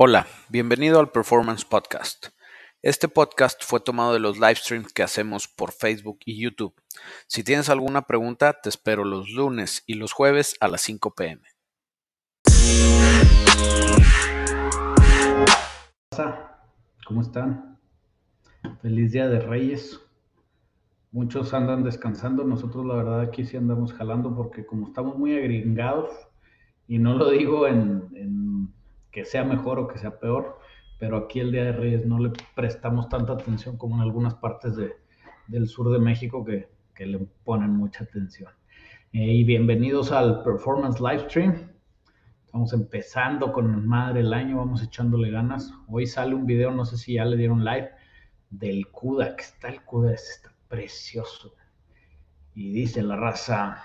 Hola, bienvenido al Performance Podcast. Este podcast fue tomado de los live streams que hacemos por Facebook y YouTube. Si tienes alguna pregunta, te espero los lunes y los jueves a las 5 pm. ¿Cómo están? Feliz Día de Reyes. Muchos andan descansando, nosotros la verdad aquí sí andamos jalando porque como estamos muy agringados, y no lo digo en, que sea mejor o que sea peor, pero aquí el Día de Reyes no le prestamos tanta atención como en algunas partes del sur de México que, le ponen mucha atención. Eh, y bienvenidos al Performance Livestream. Estamos empezando con madre el año, vamos echándole ganas. Hoy sale un video, no sé si ya le dieron live, del CUDA, que está el CUDA, está precioso. Y dice la raza,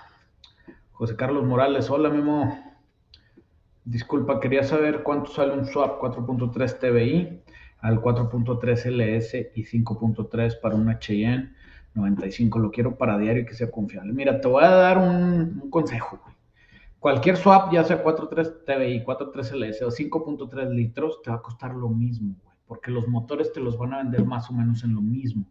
José Carlos Morales, hola Memo. Disculpa, quería saber cuánto sale un swap 4.3 TBI al 4.3 LS y 5.3 para un HN 95. Lo quiero para diario y que sea confiable. Mira, te voy a dar un, consejo. Cualquier swap, ya sea 4.3 TBI, 4.3 LS o 5.3 litros, te va a costar lo mismo, güey, porque los motores te los van a vender más o menos en lo mismo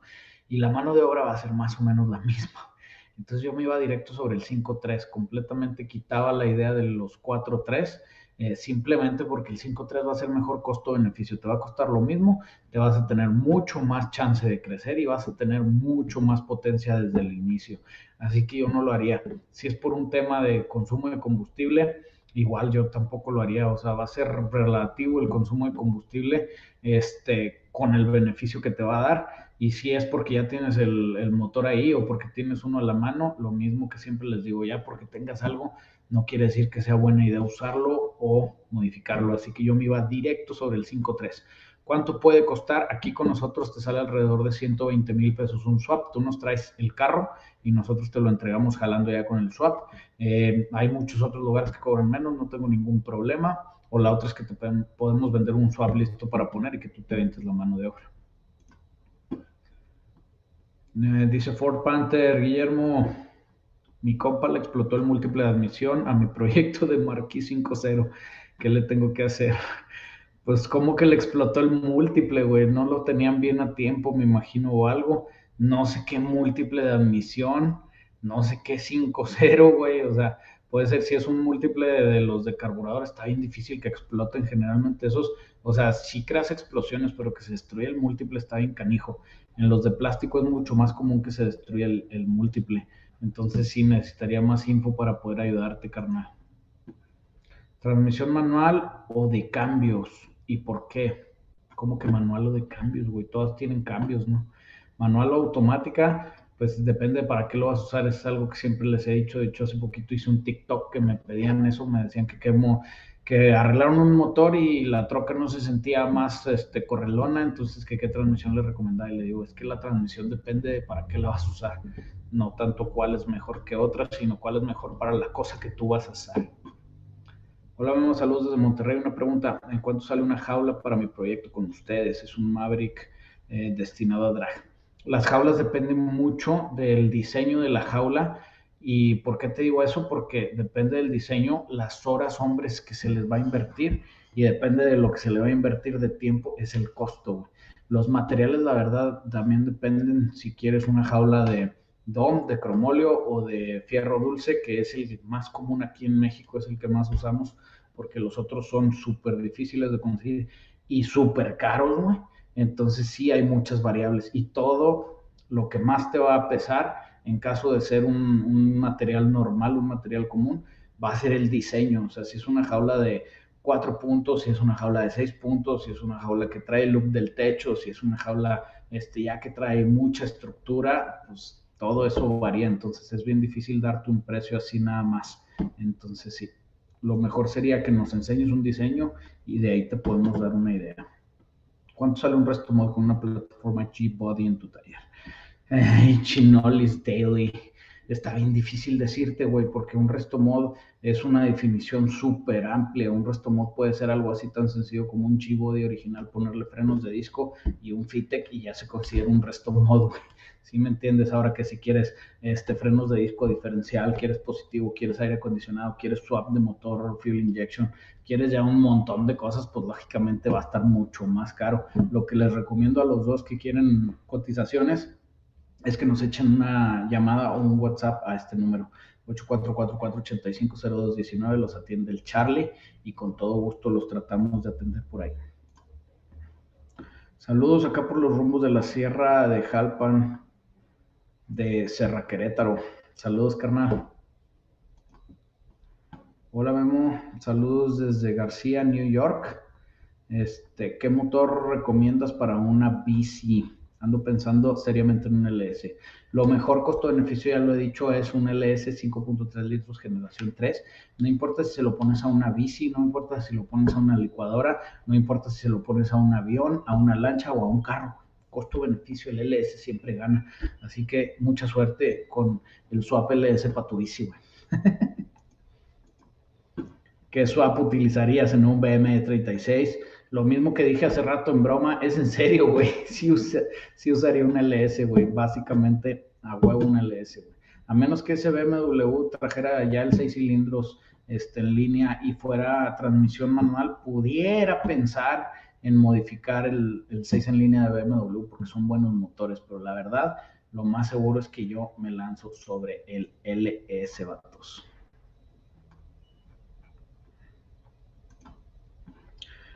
y la mano de obra va a ser más o menos la misma. Entonces yo me iba directo sobre el 5.3, completamente quitaba la idea de los 4.3 eh, simplemente porque el 5.3 va a ser mejor costo-beneficio, te va a costar lo mismo, te vas a tener mucho más chance de crecer y vas a tener mucho más potencia desde el inicio. Así que yo no lo haría. Si es por un tema de consumo de combustible, igual yo tampoco lo haría, o sea, va a ser relativo el consumo de combustible este, con el beneficio que te va a dar. Y si es porque ya tienes el, el motor ahí o porque tienes uno a la mano, lo mismo que siempre les digo, ya porque tengas algo, no quiere decir que sea buena idea usarlo o modificarlo. Así que yo me iba directo sobre el 5.3. ¿Cuánto puede costar? Aquí con nosotros te sale alrededor de 120 mil pesos un swap. Tú nos traes el carro y nosotros te lo entregamos jalando ya con el swap. Eh, hay muchos otros lugares que cobran menos, no tengo ningún problema. O la otra es que te podemos vender un swap listo para poner y que tú te ventes la mano de obra. Eh, dice Ford Panther, Guillermo, mi compa le explotó el múltiple de admisión a mi proyecto de Marquis 5.0. ¿Qué le tengo que hacer? Pues como que le explotó el múltiple, güey. No lo tenían bien a tiempo, me imagino, o algo. No sé qué múltiple de admisión. No sé qué 5.0, güey. O sea, puede ser si es un múltiple de, los de carburador, está bien difícil que exploten generalmente esos. O sea, sí creas explosiones, pero que se destruya el múltiple está bien canijo. En los de plástico es mucho más común que se destruya el múltiple. Entonces sí necesitaría más info para poder ayudarte, carnal. Transmisión manual o de cambios. ¿Y por qué? ¿Cómo que manual o de cambios, güey? Todas tienen cambios, ¿no? Manual o automática, pues depende para qué lo vas a usar. Es algo que siempre les he dicho. De hecho, hace poquito hice un TikTok que me pedían eso. Me decían que quemo que arreglaron un motor y la troca no se sentía más este, correlona, entonces que qué transmisión le recomendaba y le digo, es que la transmisión depende de para qué la vas a usar, no tanto cuál es mejor que otra, sino cuál es mejor para la cosa que tú vas a hacer. Hola, vemos saludos desde Monterrey. Una pregunta, ¿en cuánto sale una jaula para mi proyecto con ustedes? Es un Maverick eh, destinado a drag. Las jaulas dependen mucho del diseño de la jaula ¿Y por qué te digo eso? Porque depende del diseño, las horas hombres que se les va a invertir y depende de lo que se le va a invertir de tiempo, es el costo. Los materiales, la verdad, también dependen si quieres una jaula de DOM, de cromolio o de fierro dulce, que es el más común aquí en México, es el que más usamos, porque los otros son súper difíciles de conseguir y súper caros. Entonces sí hay muchas variables y todo lo que más te va a pesar en caso de ser un, material normal, un material común, va a ser el diseño. O sea, si es una jaula de cuatro puntos, si es una jaula de seis puntos, si es una jaula que trae el look del techo, si es una jaula este, ya que trae mucha estructura, pues todo eso varía. Entonces es bien difícil darte un precio así nada más. Entonces sí, lo mejor sería que nos enseñes un diseño y de ahí te podemos dar una idea. ¿Cuánto sale un resto mod con una plataforma G-Body en tu taller? Chinolis Daily. está bien difícil decirte, güey, porque un resto mod es una definición súper amplia. Un resto mod puede ser algo así tan sencillo como un G-Body original, ponerle frenos de disco y un Fitec y ya se considera un resto mod, güey. ¿Sí me entiendes? Ahora que si quieres este, frenos de disco diferencial, quieres positivo, quieres aire acondicionado, quieres swap de motor, fuel injection, quieres ya un montón de cosas, pues lógicamente va a estar mucho más caro. Lo que les recomiendo a los dos que quieren cotizaciones es que nos echen una llamada o un WhatsApp a este número. 8444-850219 los atiende el Charlie y con todo gusto los tratamos de atender por ahí. Saludos acá por los rumbos de la Sierra de Jalpan, de Serra Querétaro. Saludos, carnal. Hola, Memo. Saludos desde García, New York. Este, ¿qué motor recomiendas para una bici? Ando pensando seriamente en un LS. Lo mejor costo-beneficio, ya lo he dicho, es un LS 5.3 litros generación 3. No importa si se lo pones a una bici, no importa si lo pones a una licuadora, no importa si se lo pones a un avión, a una lancha o a un carro. Costo-beneficio, el LS siempre gana. Así que mucha suerte con el swap LS para tu bici, ¿Qué swap utilizarías en un BM36? Lo mismo que dije hace rato en broma, es en serio, güey. Sí, usaría un LS, güey. Básicamente a huevo un LS, güey. A menos que ese BMW trajera ya el 6 cilindros este, en línea y fuera transmisión manual, pudiera pensar en modificar el, el 6 en línea de BMW porque son buenos motores, pero la verdad, lo más seguro es que yo me lanzo sobre el LS, vatos.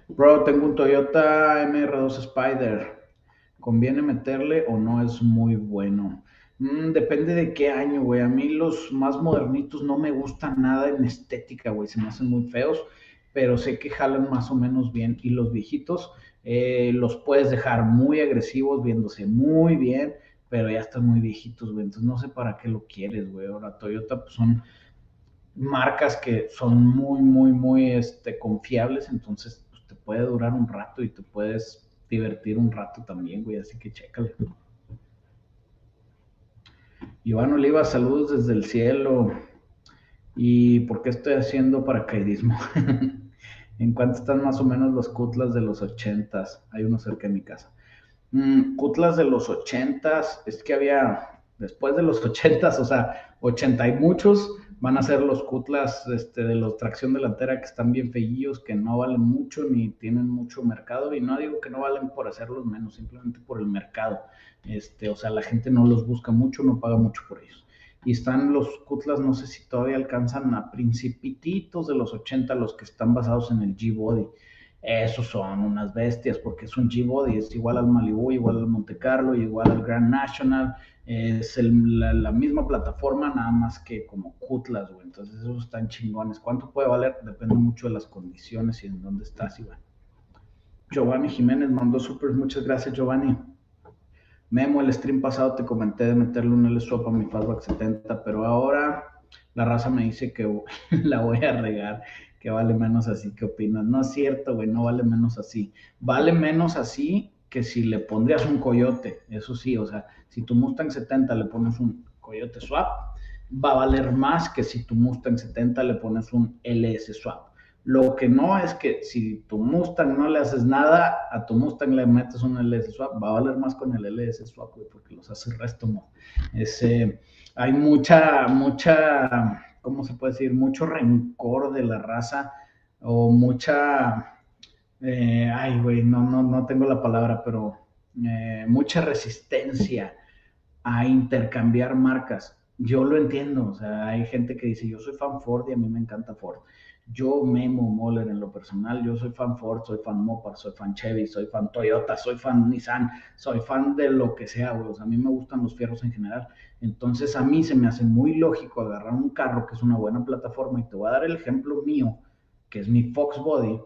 Bro, tengo un Toyota MR2 Spider. ¿Conviene meterle o no es muy bueno? Mm, depende de qué año, güey. A mí los más modernitos no me gustan nada en estética, güey. Se me hacen muy feos, pero sé que jalan más o menos bien. Y los viejitos eh, los puedes dejar muy agresivos, viéndose muy bien, pero ya están muy viejitos, güey. Entonces no sé para qué lo quieres, güey. Ahora Toyota pues, son marcas que son muy, muy, muy este, confiables. Entonces puede durar un rato y te puedes divertir un rato también, güey, así que chécale. Iván Oliva, saludos desde el cielo. ¿Y por qué estoy haciendo paracaidismo? ¿En cuánto están más o menos los cutlas de los ochentas? Hay uno cerca de mi casa. Mm, cutlas de los ochentas, es que había, después de los ochentas, o sea, ochenta y muchos, van a ser los Cutlas este, de los tracción delantera que están bien feillos, que no valen mucho ni tienen mucho mercado. Y no digo que no valen por hacerlos menos, simplemente por el mercado. Este, o sea, la gente no los busca mucho, no paga mucho por ellos. Y están los Cutlas, no sé si todavía alcanzan a principititos de los 80, los que están basados en el G-Body. Esos son unas bestias porque es un G-Body, es igual al Malibu, igual al Monte Carlo, igual al Grand National, es la, misma plataforma, nada más que como Cutlas, güey. Entonces esos están chingones. ¿Cuánto puede valer? Depende mucho de las condiciones y en dónde estás, Iván. Giovanni Jiménez mandó super, muchas gracias, Giovanni. Memo, el stream pasado te comenté de meterle un L-Swap a mi Fastback 70, pero ahora la raza me dice que la voy a regar, que vale menos así. ¿Qué opinas? No es cierto, güey, no vale menos así. Vale menos así que si le pondrías un coyote, eso sí, o sea, si tu Mustang 70 le pones un coyote swap, va a valer más que si tu Mustang 70 le pones un LS swap. Lo que no es que si tu Mustang no le haces nada, a tu Mustang le metes un LS swap, va a valer más con el LS swap, porque los hace resto, ¿no? Ese, hay mucha, mucha, ¿cómo se puede decir? Mucho rencor de la raza o mucha eh, ay, güey, no, no, no tengo la palabra, pero eh, mucha resistencia a intercambiar marcas. Yo lo entiendo, o sea, hay gente que dice, yo soy fan Ford y a mí me encanta Ford. Yo, Memo Moller, en lo personal, yo soy fan Ford, soy fan Mopar, soy fan Chevy, soy fan Toyota, soy fan Nissan, soy fan de lo que sea, güey. A mí me gustan los fierros en general. Entonces, a mí se me hace muy lógico agarrar un carro que es una buena plataforma y te voy a dar el ejemplo mío, que es mi Fox Body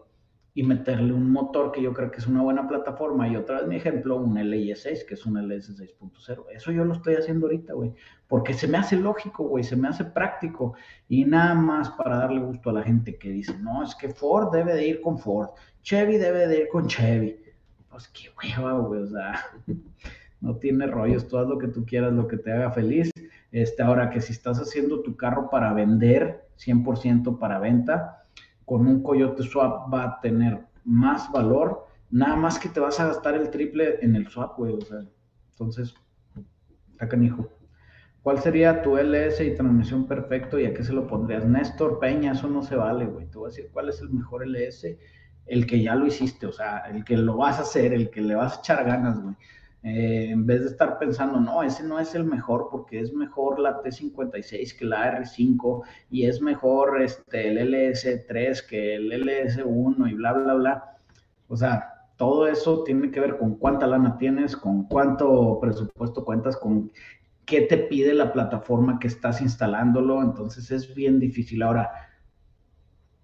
y meterle un motor que yo creo que es una buena plataforma. Y otra vez mi ejemplo, un LS6, que es un LS 6.0. Eso yo lo estoy haciendo ahorita, güey. Porque se me hace lógico, güey, se me hace práctico. Y nada más para darle gusto a la gente que dice, no, es que Ford debe de ir con Ford, Chevy debe de ir con Chevy. Pues qué hueva, güey, o sea, no tiene rollos, tú haz lo que tú quieras, lo que te haga feliz. Este, ahora que si estás haciendo tu carro para vender, 100% para venta, con un Coyote Swap va a tener más valor, nada más que te vas a gastar el triple en el swap, güey, o sea, entonces, está canijo. ¿Cuál sería tu LS y transmisión perfecto y a qué se lo pondrías? Néstor Peña, eso no se vale, güey. Te voy a decir cuál es el mejor LS, el que ya lo hiciste, o sea, el que lo vas a hacer, el que le vas a echar ganas, güey. Eh, en vez de estar pensando, no, ese no es el mejor porque es mejor la T56 que la R5 y es mejor este, el LS3 que el LS1 y bla, bla, bla. O sea, todo eso tiene que ver con cuánta lana tienes, con cuánto presupuesto cuentas, con qué te pide la plataforma que estás instalándolo. Entonces es bien difícil. Ahora,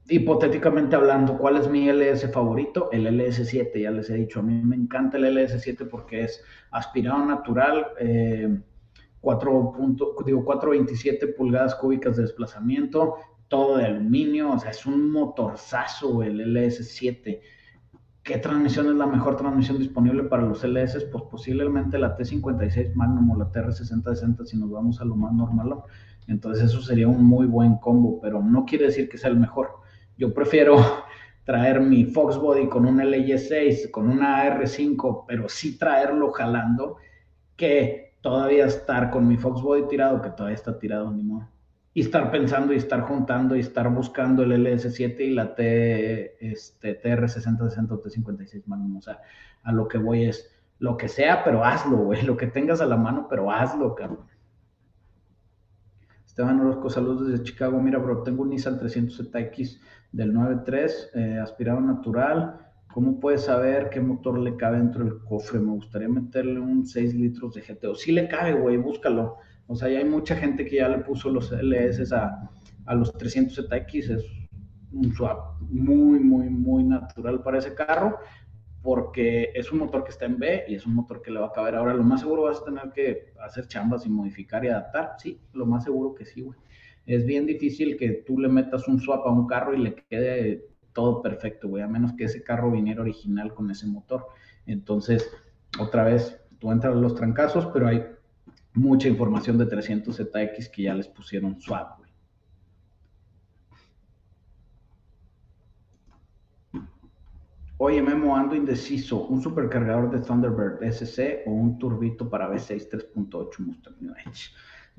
hipotéticamente hablando, ¿cuál es mi LS favorito? El LS7, ya les he dicho, a mí me encanta el LS7 porque es aspirado natural, 4, eh, digo, 427 pulgadas cúbicas de desplazamiento, todo de aluminio, o sea, es un motorzazo el LS7. ¿Qué transmisión es la mejor transmisión disponible para los LS? Pues posiblemente la T56 Magnum o la TR6060 si nos vamos a lo más normal. Entonces eso sería un muy buen combo, pero no quiere decir que sea el mejor yo prefiero traer mi Fox Body con un LY6, con una R5, pero sí traerlo jalando, que todavía estar con mi Fox Body tirado, que todavía está tirado, ni modo. Y estar pensando y estar juntando y estar buscando el LS7 y la T, este, TR6060 o T56 Magnum. O sea, a lo que voy es lo que sea, pero hazlo, güey. Lo que tengas a la mano, pero hazlo, cabrón. Esteban Orozco, saludos desde Chicago. Mira, bro, tengo un Nissan 300ZX del 9.3, eh, aspirado natural. ¿Cómo puedes saber qué motor le cabe dentro del cofre? Me gustaría meterle un 6 litros de GTO. Sí le cabe, güey, búscalo. O sea, ya hay mucha gente que ya le puso los LS a, a los 300ZX. Es un swap muy, muy, muy natural para ese carro porque es un motor que está en B y es un motor que le va a caber. Ahora, lo más seguro vas a tener que hacer chambas y modificar y adaptar. Sí, lo más seguro que sí, güey es bien difícil que tú le metas un swap a un carro y le quede todo perfecto, güey, a menos que ese carro viniera original con ese motor. Entonces, otra vez, tú entras a los trancazos, pero hay mucha información de 300ZX que ya les pusieron swap, güey. Oye, Memo, ando indeciso. ¿Un supercargador de Thunderbird SC o un turbito para V6 3.8 Mustang?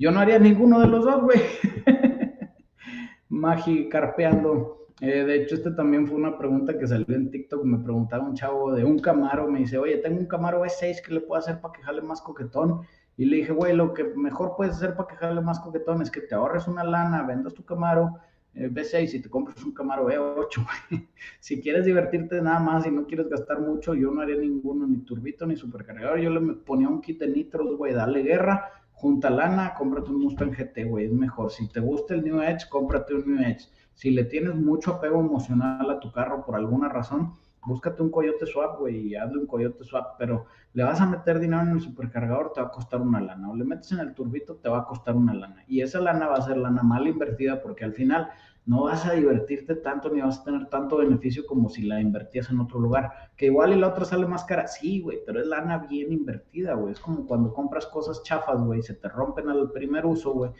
Yo no haría ninguno de los dos, güey. Magi carpeando. Eh, de hecho, este también fue una pregunta que salió en TikTok. Me preguntaba un chavo de un Camaro. Me dice, oye, tengo un Camaro V6 que le puedo hacer para que jale más coquetón. Y le dije, güey, lo que mejor puedes hacer para que más coquetón es que te ahorres una lana, vendas tu Camaro eh, V6 y te compres un Camaro V8, güey. si quieres divertirte nada más y no quieres gastar mucho, yo no haría ninguno, ni turbito, ni supercargador. Yo le ponía un kit de nitros, güey, dale guerra junta lana, cómprate un Mustang GT, güey, es mejor. Si te gusta el New Edge, cómprate un New Edge. Si le tienes mucho apego emocional a tu carro por alguna razón, búscate un Coyote Swap, güey, y hazle un Coyote Swap, pero le vas a meter dinero en el supercargador, te va a costar una lana, o le metes en el turbito, te va a costar una lana. Y esa lana va a ser lana mal invertida porque al final no vas a divertirte tanto ni vas a tener tanto beneficio como si la invertías en otro lugar. Que igual y la otra sale más cara, sí, güey, pero es lana bien invertida, güey. Es como cuando compras cosas chafas, güey, se te rompen al primer uso, güey.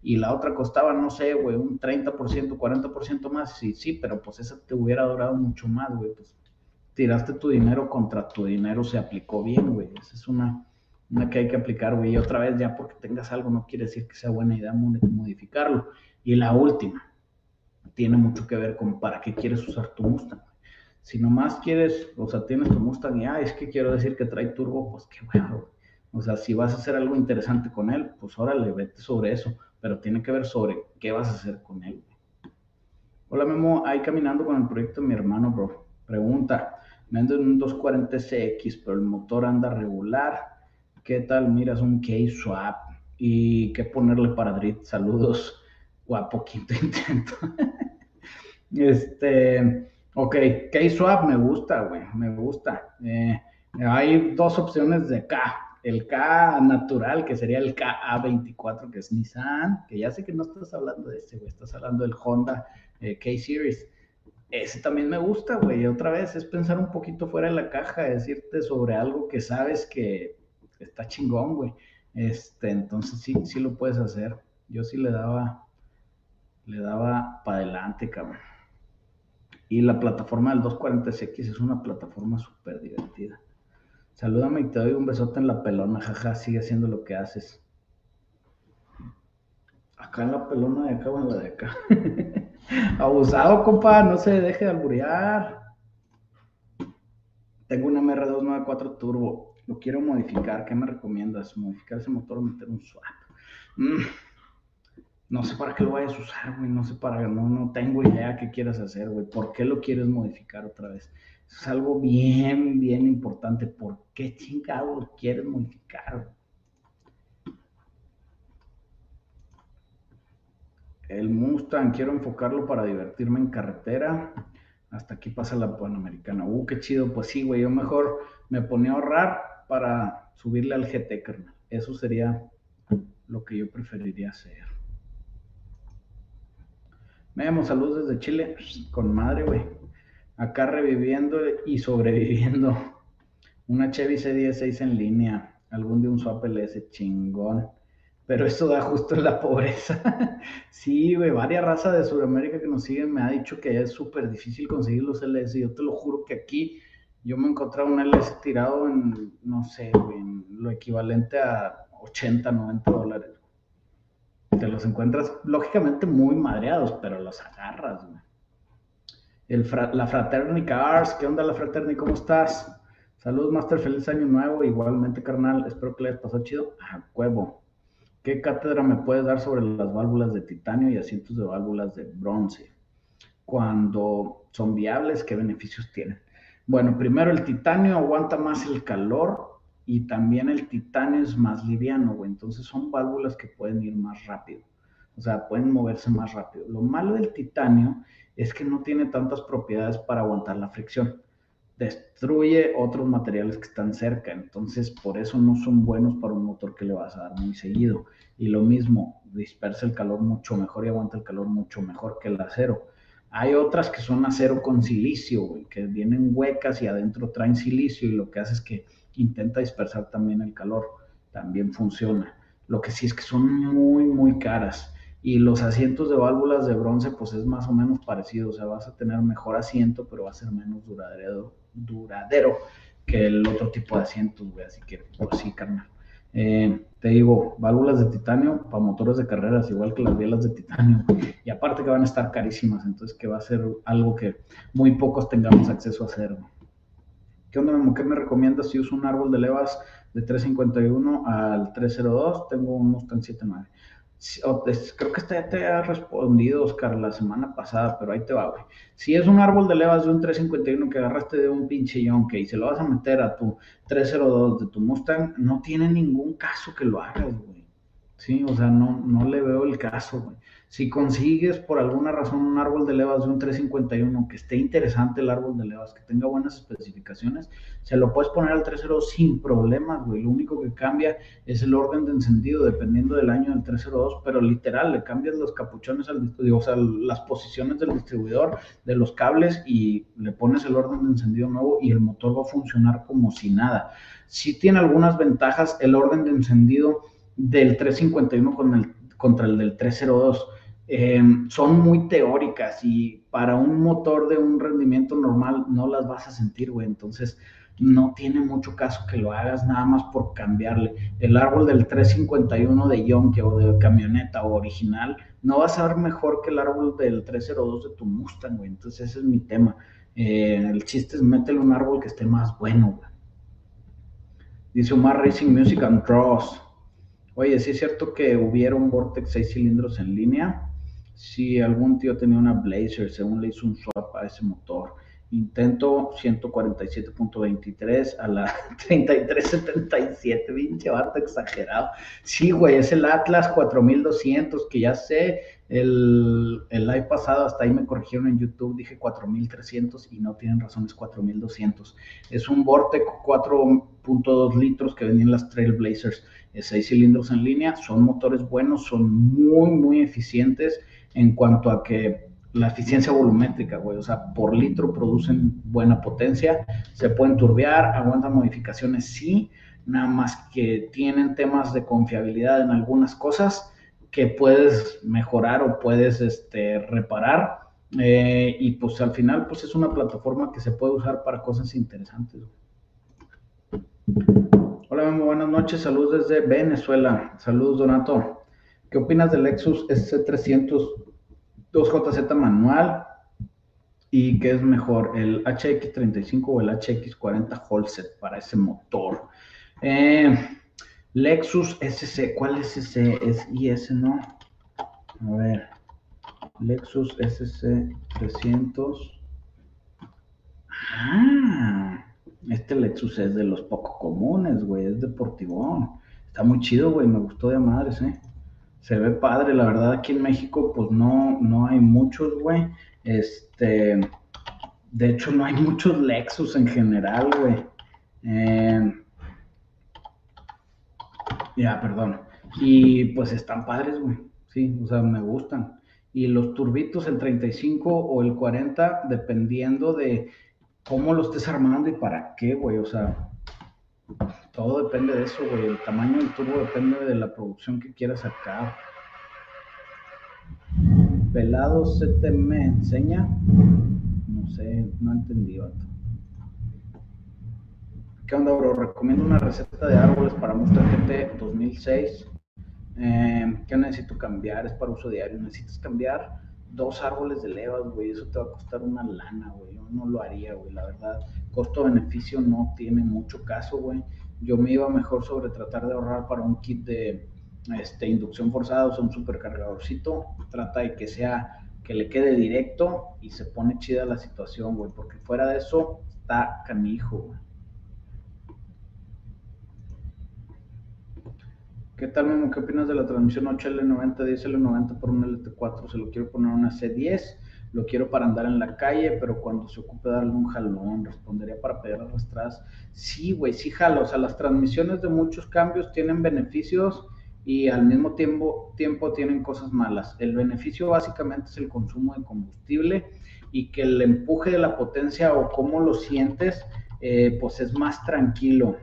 Y la otra costaba, no sé, güey, un 30%, 40% más. Sí, sí, pero pues esa te hubiera durado mucho más, güey. Pues tiraste tu dinero contra tu dinero, se aplicó bien, güey. Esa es una, una que hay que aplicar, güey. Y otra vez, ya porque tengas algo, no quiere decir que sea buena idea modificarlo. Y la última, tiene mucho que ver con para qué quieres usar tu Mustang. Si nomás quieres, o sea, tienes tu Mustang y, ah, es que quiero decir que trae turbo, pues qué bueno, O sea, si vas a hacer algo interesante con él, pues órale, vete sobre eso, pero tiene que ver sobre qué vas a hacer con él. Hola Memo, ahí caminando con el proyecto de mi hermano, bro. Pregunta, me ando en un 240CX, pero el motor anda regular. ¿Qué tal? Miras un K-Swap y qué ponerle para Drit. Saludos guapo quinto intento. este, ok, K-Swap me gusta, güey, me gusta. Eh, hay dos opciones de K. El K natural, que sería el KA24, que es Nissan, que ya sé que no estás hablando de ese, güey, estás hablando del Honda eh, K-Series. Ese también me gusta, güey. Otra vez es pensar un poquito fuera de la caja, decirte sobre algo que sabes que está chingón, güey. Este, entonces sí, sí lo puedes hacer. Yo sí le daba, le daba para adelante, cabrón. Y la plataforma del 240X es una plataforma súper divertida. Salúdame y te doy un besote en la pelona, jaja, sigue haciendo lo que haces. Acá en la pelona de acá en la de acá. Abusado, compa, no se deje de alburear. Tengo un MR294 Turbo, lo quiero modificar. ¿Qué me recomiendas? ¿Modificar ese motor o meter un swap? Mm, no sé para qué lo vayas a usar, güey. No sé para, no, no tengo idea qué quieras hacer, güey. ¿Por qué lo quieres modificar otra vez? es algo bien, bien importante. ¿Por qué chingado lo quieres modificar? El Mustang, quiero enfocarlo para divertirme en carretera. Hasta aquí pasa la Panamericana. Uh, qué chido. Pues sí, güey, yo mejor me ponía a ahorrar para subirle al GT, carnal. Eso sería lo que yo preferiría hacer. Memo, saludos desde Chile. Con madre, güey. Acá reviviendo y sobreviviendo. Una Chevy C16 en línea. Algún de un swap LS chingón pero eso da justo en la pobreza. sí, güey, varias razas de Sudamérica que nos siguen me ha dicho que es súper difícil conseguir los LS. Yo te lo juro que aquí yo me encontraba un LS tirado en, no sé, güey, en lo equivalente a 80, 90 dólares. Te los encuentras, lógicamente, muy madreados, pero los agarras, güey. El la Fraterni Cars, ¿qué onda la Fraterni? ¿Cómo estás? Saludos, Master, feliz año nuevo. Igualmente, carnal, espero que le hayas pasado chido. A huevo. ¿Qué cátedra me puedes dar sobre las válvulas de titanio y asientos de válvulas de bronce? Cuando son viables, ¿qué beneficios tienen? Bueno, primero el titanio aguanta más el calor y también el titanio es más liviano, güey. Entonces son válvulas que pueden ir más rápido. O sea, pueden moverse más rápido. Lo malo del titanio es que no tiene tantas propiedades para aguantar la fricción destruye otros materiales que están cerca, entonces por eso no son buenos para un motor que le vas a dar muy seguido. Y lo mismo, dispersa el calor mucho mejor y aguanta el calor mucho mejor que el acero. Hay otras que son acero con silicio, que vienen huecas y adentro traen silicio y lo que hace es que intenta dispersar también el calor. También funciona. Lo que sí es que son muy, muy caras. Y los asientos de válvulas de bronce, pues es más o menos parecido. O sea, vas a tener mejor asiento, pero va a ser menos duradero duradero que el otro tipo de asientos, güey. Así que, pues sí, carnal. Eh, te digo, válvulas de titanio para motores de carreras, igual que las bielas de titanio. Y aparte que van a estar carísimas, entonces que va a ser algo que muy pocos tengamos acceso a hacer. ¿Qué onda? ¿Qué me recomiendas si uso un árbol de levas de 351 al 302? Tengo un Mustang 79. Creo que ya te ha respondido, Oscar, la semana pasada, pero ahí te va, güey. Si es un árbol de levas de un 351 que agarraste de un pinche yonke y se lo vas a meter a tu 302 de tu Mustang, no tiene ningún caso que lo hagas, güey. Sí, o sea, no, no le veo el caso, güey. Si consigues por alguna razón un árbol de levas de un 351 que esté interesante el árbol de levas, que tenga buenas especificaciones, se lo puedes poner al 302 sin problemas, güey. Lo único que cambia es el orden de encendido dependiendo del año del 302, pero literal, le cambias los capuchones al distribuidor, o sea, las posiciones del distribuidor, de los cables y le pones el orden de encendido nuevo y el motor va a funcionar como si nada. Si tiene algunas ventajas el orden de encendido del 351 con el, contra el del 302 eh, son muy teóricas y para un motor de un rendimiento normal no las vas a sentir, güey. Entonces, no tiene mucho caso que lo hagas nada más por cambiarle. El árbol del 351 de Yonke o de camioneta o original no va a ser mejor que el árbol del 302 de tu Mustang, güey. Entonces, ese es mi tema. Eh, el chiste es métele un árbol que esté más bueno, güey. Dice Omar Racing Music and Draws. Oye, ¿sí es cierto que hubiera un Vortex 6 cilindros en línea? Si algún tío tenía una Blazer, según le hizo un swap a ese motor. Intento 147.23 a la 3377, pinche vato exagerado. Sí, güey, es el Atlas 4200, que ya sé, el, el live pasado hasta ahí me corrigieron en YouTube, dije 4300 y no tienen razón, es 4200. Es un Vortec 4.2 litros que venían las Trailblazers, 6 cilindros en línea, son motores buenos, son muy, muy eficientes en cuanto a que la eficiencia volumétrica, güey, o sea, por litro producen buena potencia, se pueden turbear, aguantan modificaciones, sí, nada más que tienen temas de confiabilidad en algunas cosas que puedes mejorar o puedes este, reparar. Eh, y pues al final pues es una plataforma que se puede usar para cosas interesantes. Hola, muy buenas noches. Saludos desde Venezuela. Saludos, Donato. ¿Qué opinas del Lexus SC300 2JZ manual? ¿Y qué es mejor, el HX35 o el HX40 Holset para ese motor? Eh, Lexus SC, ¿cuál es ese? Es IS, ¿no? A ver, Lexus SC300. Ah, este Lexus es de los poco comunes, güey, es deportivo. Está muy chido, güey, me gustó de madres, ¿eh? Se ve padre, la verdad, aquí en México, pues no, no hay muchos, güey. Este, de hecho, no hay muchos Lexus en general, güey. Eh, ya, perdón. Y pues están padres, güey. Sí, o sea, me gustan. Y los turbitos, el 35 o el 40, dependiendo de cómo lo estés armando y para qué, güey. O sea, todo depende de eso, güey. El tamaño del turbo depende de la producción que quieras sacar. Pelado te me enseña. No sé, no entendí, vato. ¿Qué onda, bro? Recomiendo una receta de árboles para Monster GT 2006. Eh, ¿Qué necesito cambiar? Es para uso diario. Necesitas cambiar dos árboles de levas, güey. Eso te va a costar una lana, güey. Yo no lo haría, güey. La verdad, costo-beneficio no tiene mucho caso, güey. Yo me iba mejor sobre tratar de ahorrar para un kit de este, inducción forzada, o sea, un supercargadorcito. Trata de que sea, que le quede directo y se pone chida la situación, güey. Porque fuera de eso, está canijo, güey. ¿Qué tal, Memo? ¿Qué opinas de la transmisión 8L90, 10L90 por un LT4? Se lo quiero poner una C10, lo quiero para andar en la calle, pero cuando se ocupe darle un jalón, respondería para pegar arrastradas. Sí, güey, sí jalo. O sea, las transmisiones de muchos cambios tienen beneficios y al mismo tiempo, tiempo tienen cosas malas. El beneficio básicamente es el consumo de combustible y que el empuje de la potencia o cómo lo sientes, eh, pues es más tranquilo.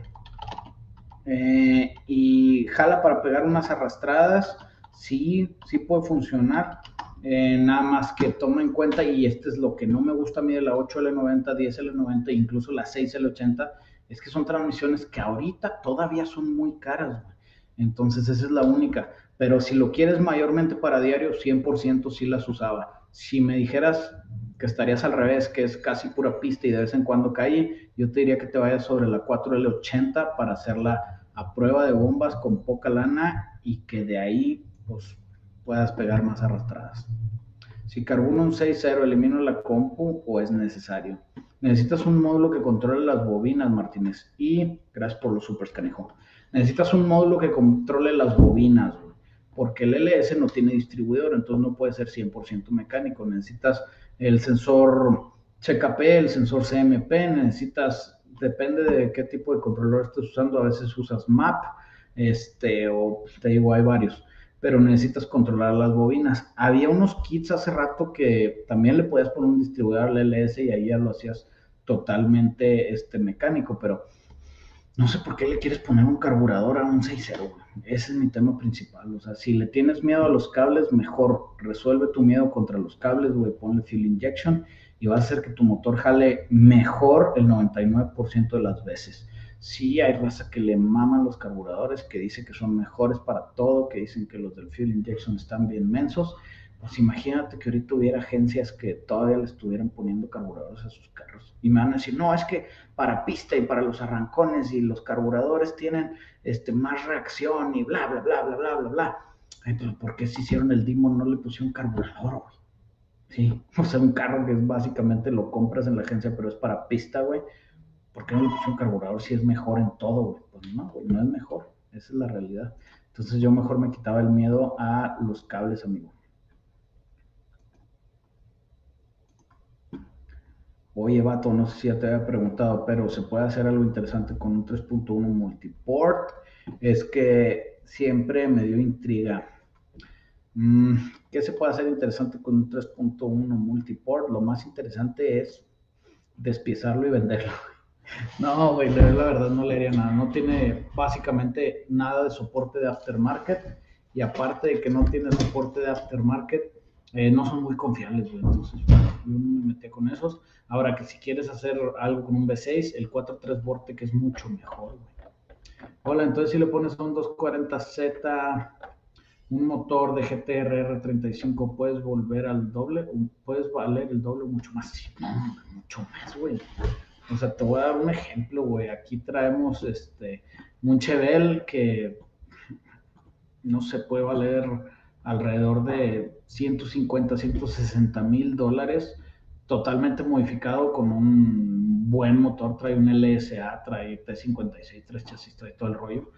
Eh, y jala para pegar unas arrastradas, sí, sí puede funcionar. Eh, nada más que toma en cuenta, y este es lo que no me gusta a mí de la 8L90, 10L90, incluso la 6L80, es que son transmisiones que ahorita todavía son muy caras. Entonces esa es la única. Pero si lo quieres mayormente para diario, 100% sí las usaba. Si me dijeras que estarías al revés, que es casi pura pista y de vez en cuando cae, yo te diría que te vayas sobre la 4L80 para hacerla a prueba de bombas con poca lana y que de ahí pues puedas pegar más arrastradas. Si carbono un 6.0, elimino la compu o es necesario. Necesitas un módulo que controle las bobinas, Martínez. Y gracias por los super canejo. Necesitas un módulo que controle las bobinas, porque el LS no tiene distribuidor, entonces no puede ser 100% mecánico. Necesitas el sensor CKP, el sensor CMP, necesitas depende de qué tipo de controlador estés usando. A veces usas MAP, este, o te digo, hay varios, pero necesitas controlar las bobinas. Había unos kits hace rato que también le podías poner un distribuidor al LS y ahí ya lo hacías totalmente este, mecánico, pero no sé por qué le quieres poner un carburador a un 6.0. Ese es mi tema principal. O sea, si le tienes miedo a los cables, mejor resuelve tu miedo contra los cables, güey, ponle fuel injection y va a hacer que tu motor jale mejor el 99% de las veces. Sí, hay raza que le maman los carburadores, que dice que son mejores para todo, que dicen que los del fuel injection están bien mensos. Pues imagínate que ahorita hubiera agencias que todavía le estuvieran poniendo carburadores a sus carros. Y me van a decir, no, es que para pista y para los arrancones y los carburadores tienen este, más reacción y bla, bla, bla, bla, bla, bla, bla. Pero ¿por qué si hicieron el Demon no le pusieron carburador, güey? Sí, o sea, un carro que es básicamente lo compras en la agencia, pero es para pista, güey. ¿Por qué no le puse un carburador si es mejor en todo? Pues no, güey, no es mejor. Esa es la realidad. Entonces yo mejor me quitaba el miedo a los cables, amigo. Oye, vato, no sé si ya te había preguntado, pero se puede hacer algo interesante con un 3.1 multiport. Es que siempre me dio intriga Mm, ¿Qué se puede hacer interesante con un 3.1 multiport? Lo más interesante es despiezarlo y venderlo. No, güey, la verdad no le haría nada. No tiene básicamente nada de soporte de aftermarket y aparte de que no tiene soporte de aftermarket, eh, no son muy confiables, güey. Entonces, yo no me metí con esos. Ahora que si quieres hacer algo con un V6, el 4.3 Vortec es mucho mejor, güey. Hola, entonces si le pones a un 240Z un motor de GTR R35, ¿puedes volver al doble? ¿Puedes valer el doble mucho más? Mucho más, güey. O sea, te voy a dar un ejemplo, güey. Aquí traemos este, un Chevel que no se puede valer alrededor de 150, 160 mil dólares, totalmente modificado con un buen motor, trae un LSA, trae T56, tres chasis, trae todo el rollo.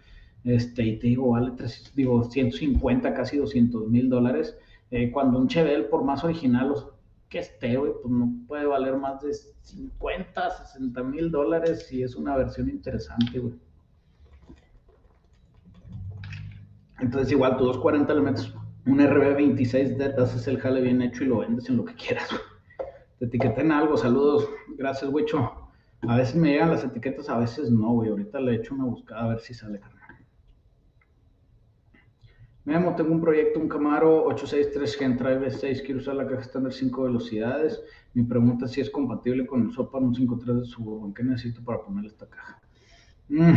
Este, y te digo, vale digo, 150, casi 200 mil dólares. Eh, cuando un Chevelle, por más original que esté, güey, pues no puede valer más de 50, 60 mil dólares si es una versión interesante, güey. Entonces, igual, tú 240 le metes un RB26 de haces el jale bien hecho y lo vendes en lo que quieras. Te etiqueten algo, saludos. Gracias, Wicho. A veces me llegan las etiquetas, a veces no, güey. Ahorita le echo una buscada a ver si sale, carnal. Memo, tengo un proyecto, un Camaro 863 Gen v 6 quiero usar la caja estándar 5 velocidades. Mi pregunta es si es compatible con el Sopan un 5.3 de Suburban. ¿Qué necesito para ponerle esta caja? Mm.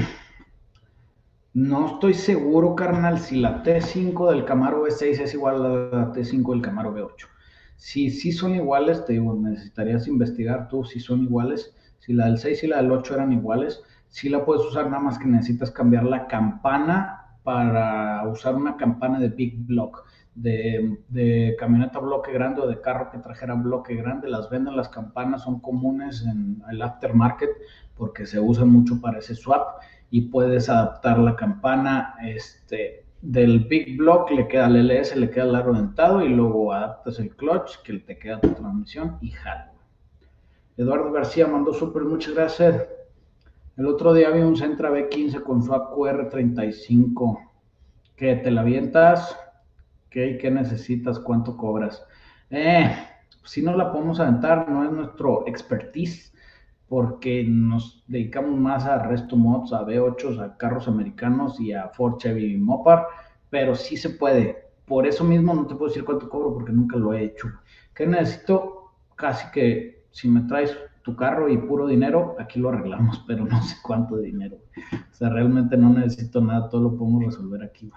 No estoy seguro, carnal, si la T5 del Camaro V6 es igual a la T5 del Camaro V8. Si sí son iguales, te digo, necesitarías investigar tú si son iguales. Si la del 6 y la del 8 eran iguales, sí la puedes usar, nada más que necesitas cambiar la campana para usar una campana de Big Block, de, camioneta bloque grande o de carro que trajera bloque grande. Las venden, las campanas son comunes en el aftermarket porque se usan mucho para ese swap y puedes adaptar la campana este, del Big Block, le queda el LS, le queda el aro dentado y luego adaptas el clutch que te queda tu transmisión y jala. Eduardo García mandó súper, muchas gracias. El otro día vi un Centra B15 con su QR35 que te la avientas, ¿qué, ¿qué necesitas? ¿Cuánto cobras? Eh, si no la podemos aventar, no es nuestro expertise porque nos dedicamos más a resto mods, a V8, a carros americanos y a Ford Chevy Mopar, pero sí se puede. Por eso mismo no te puedo decir cuánto cobro porque nunca lo he hecho. ¿Qué necesito? Casi que si me traes tu carro y puro dinero, aquí lo arreglamos, pero no sé cuánto dinero. O sea, realmente no necesito nada, todo lo podemos resolver aquí.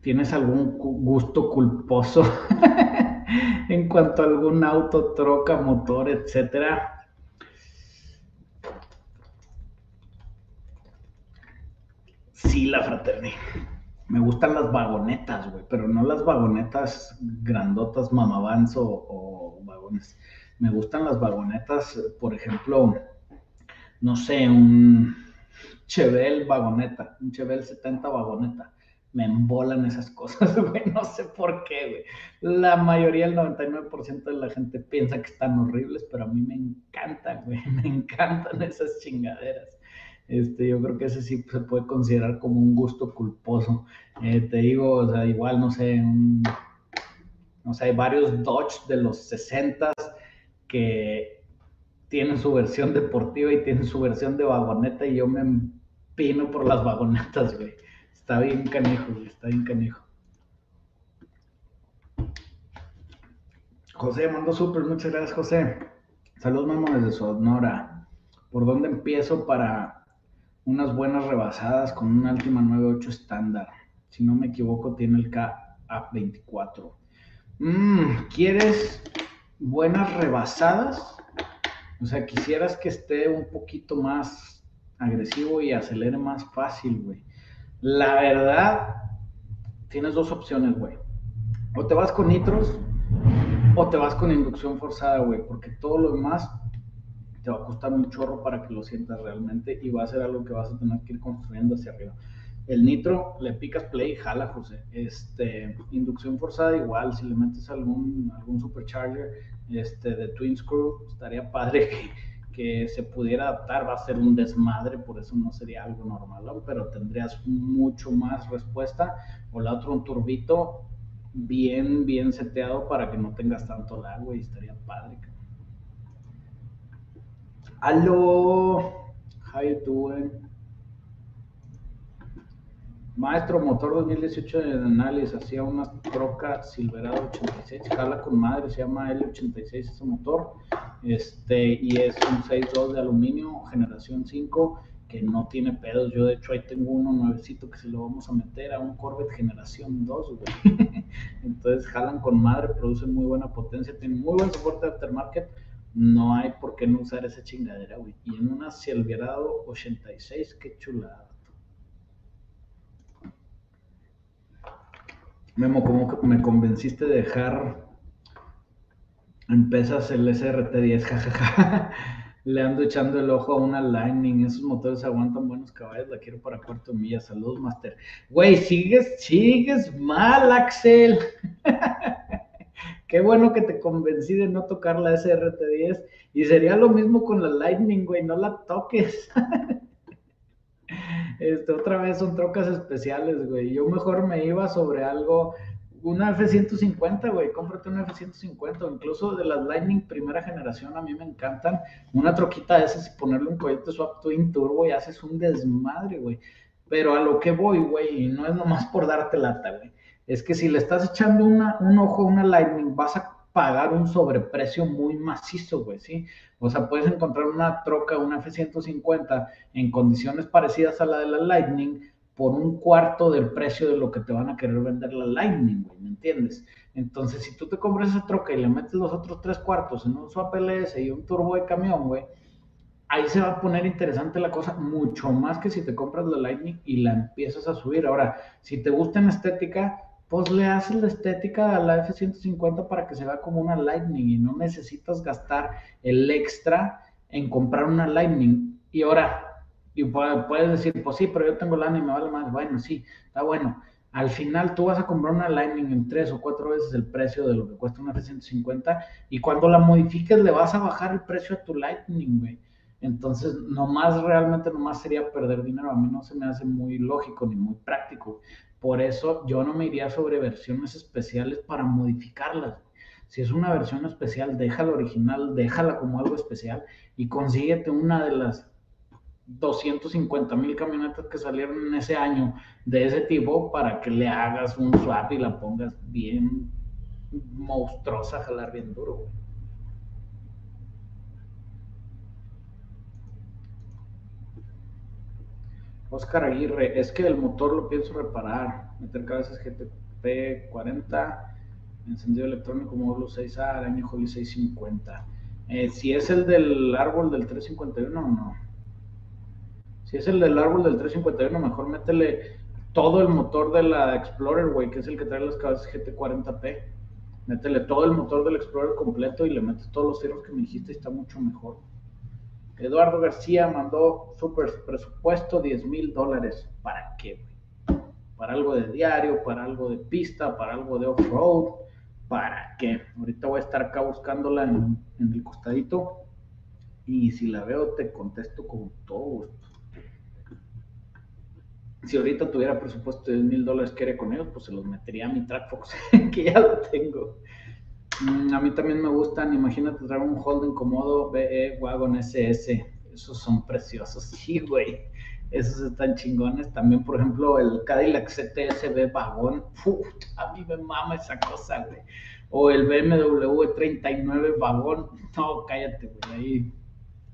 ¿Tienes algún gusto culposo en cuanto a algún auto, troca, motor, etcétera? Sí, la fraternidad. Me gustan las vagonetas, güey, pero no las vagonetas grandotas, mamavans o, vagones. Me gustan las vagonetas, por ejemplo, no sé, un Chevel vagoneta, un Chevel 70 vagoneta me embolan esas cosas, güey, no sé por qué, güey. La mayoría, el 99% de la gente piensa que están horribles, pero a mí me encantan, güey, me encantan esas chingaderas. Este, yo creo que ese sí se puede considerar como un gusto culposo. Eh, te digo, o sea, igual, no sé, no sé, hay varios Dodge de los 60 que tienen su versión deportiva y tienen su versión de vagoneta y yo me empino por las vagonetas, güey. Está bien canijo, está bien canijo. José mandó súper, muchas gracias, José. Saludos, Memo, desde Sonora. ¿Por dónde empiezo para unas buenas rebasadas con una última 9.8 estándar? Si no me equivoco, tiene el K24. Mm, ¿Quieres buenas rebasadas? O sea, quisieras que esté un poquito más agresivo y acelere más fácil, güey. La verdad, tienes dos opciones, güey. O te vas con nitros o te vas con inducción forzada, güey, porque todo lo demás te va a costar un chorro para que lo sientas realmente y va a ser algo que vas a tener que ir construyendo hacia arriba. El nitro, le picas play y jala, José. Este, inducción forzada igual, si le metes algún, algún supercharger este, de twin screw, estaría padre que, que se pudiera adaptar va a ser un desmadre, por eso no sería algo normal, pero tendrías mucho más respuesta. O la otra, un turbito, bien, bien seteado para que no tengas tanto lag, güey, estaría padre. Aló, how you doing? Maestro, motor 2018 de análisis, hacía una troca Silverado 86, jala con madre, se llama L86 ese motor, este, y es un 6.2 de aluminio, generación 5, que no tiene pedos. Yo, de hecho, ahí tengo uno nuevecito que se lo vamos a meter a un Corvette generación 2, güey. Entonces, jalan con madre, producen muy buena potencia, tienen muy buen soporte de aftermarket. No hay por qué no usar esa chingadera, güey. Y en una Silverado 86, qué chulada. Memo, ¿cómo me convenciste de dejar en pesas el SRT10? Jajaja le ando echando el ojo a una Lightning. Esos motores aguantan buenos caballos. La quiero para cuarto milla. Saludos, Master. Güey, sigues, sigues mal, Axel. Qué bueno que te convencí de no tocar la SRT10. Y sería lo mismo con la Lightning, güey. No la toques. Este, otra vez son trocas especiales, güey. Yo mejor me iba sobre algo una F-150, güey, cómprate una F-150, incluso de las Lightning primera generación, a mí me encantan. Una troquita de esas y ponerle un cohete swap twin turbo y haces un desmadre, güey. Pero a lo que voy, güey, y no es nomás por darte lata, güey, es que si le estás echando una, un ojo a una Lightning, vas a pagar un sobreprecio muy macizo, güey, ¿sí? O sea, puedes encontrar una troca, una F-150 en condiciones parecidas a la de la Lightning, por un cuarto del precio de lo que te van a querer vender la Lightning, güey, ¿me entiendes? Entonces, si tú te compras esa troca y le metes los otros tres cuartos en un swap LS y un turbo de camión, güey, ahí se va a poner interesante la cosa mucho más que si te compras la Lightning y la empiezas a subir. Ahora, si te gusta en estética, pues le haces la estética a la F-150 para que se vea como una Lightning y no necesitas gastar el extra en comprar una Lightning. Y ahora, y puedes decir, pues sí, pero yo tengo la y me vale más. Bueno, sí, está bueno. Al final tú vas a comprar una Lightning en tres o cuatro veces el precio de lo que cuesta una F-150 y cuando la modifiques le vas a bajar el precio a tu Lightning, güey. Entonces, nomás, realmente nomás sería perder dinero. A mí no se me hace muy lógico ni muy práctico. Por eso yo no me iría sobre versiones especiales para modificarlas. Si es una versión especial, déjala original, déjala como algo especial y consíguete una de las 250 mil camionetas que salieron en ese año de ese tipo para que le hagas un swap y la pongas bien monstruosa, jalar bien duro. Oscar Aguirre, es que el motor lo pienso reparar, meter cabezas GTP 40, encendido electrónico módulo 6A, año Joli 650. Eh, si es el del árbol del 351 o no. Si es el del árbol del 351, mejor métele todo el motor de la Explorer, güey, que es el que trae las cabezas GT40P. Métele todo el motor del Explorer completo y le metes todos los ceros que me dijiste y está mucho mejor. Eduardo García mandó super presupuesto 10 mil dólares. ¿Para qué? Para algo de diario, para algo de pista, para algo de off-road. ¿Para qué? Ahorita voy a estar acá buscándola en, el costadito. Y si la veo, te contesto con todo gusto si ahorita tuviera presupuesto de mil dólares que haré con ellos, pues se los metería a mi Trackfox, que ya lo tengo. Mm, a mí también me gustan, imagínate traer un Holden Comodo BE Wagon SS. Esos son preciosos, sí, güey. Esos están chingones. También, por ejemplo, el Cadillac CTSB Vagón. a mí me mama esa cosa, güey. O el BMW 39 Vagón. No, cállate, güey. Ahí,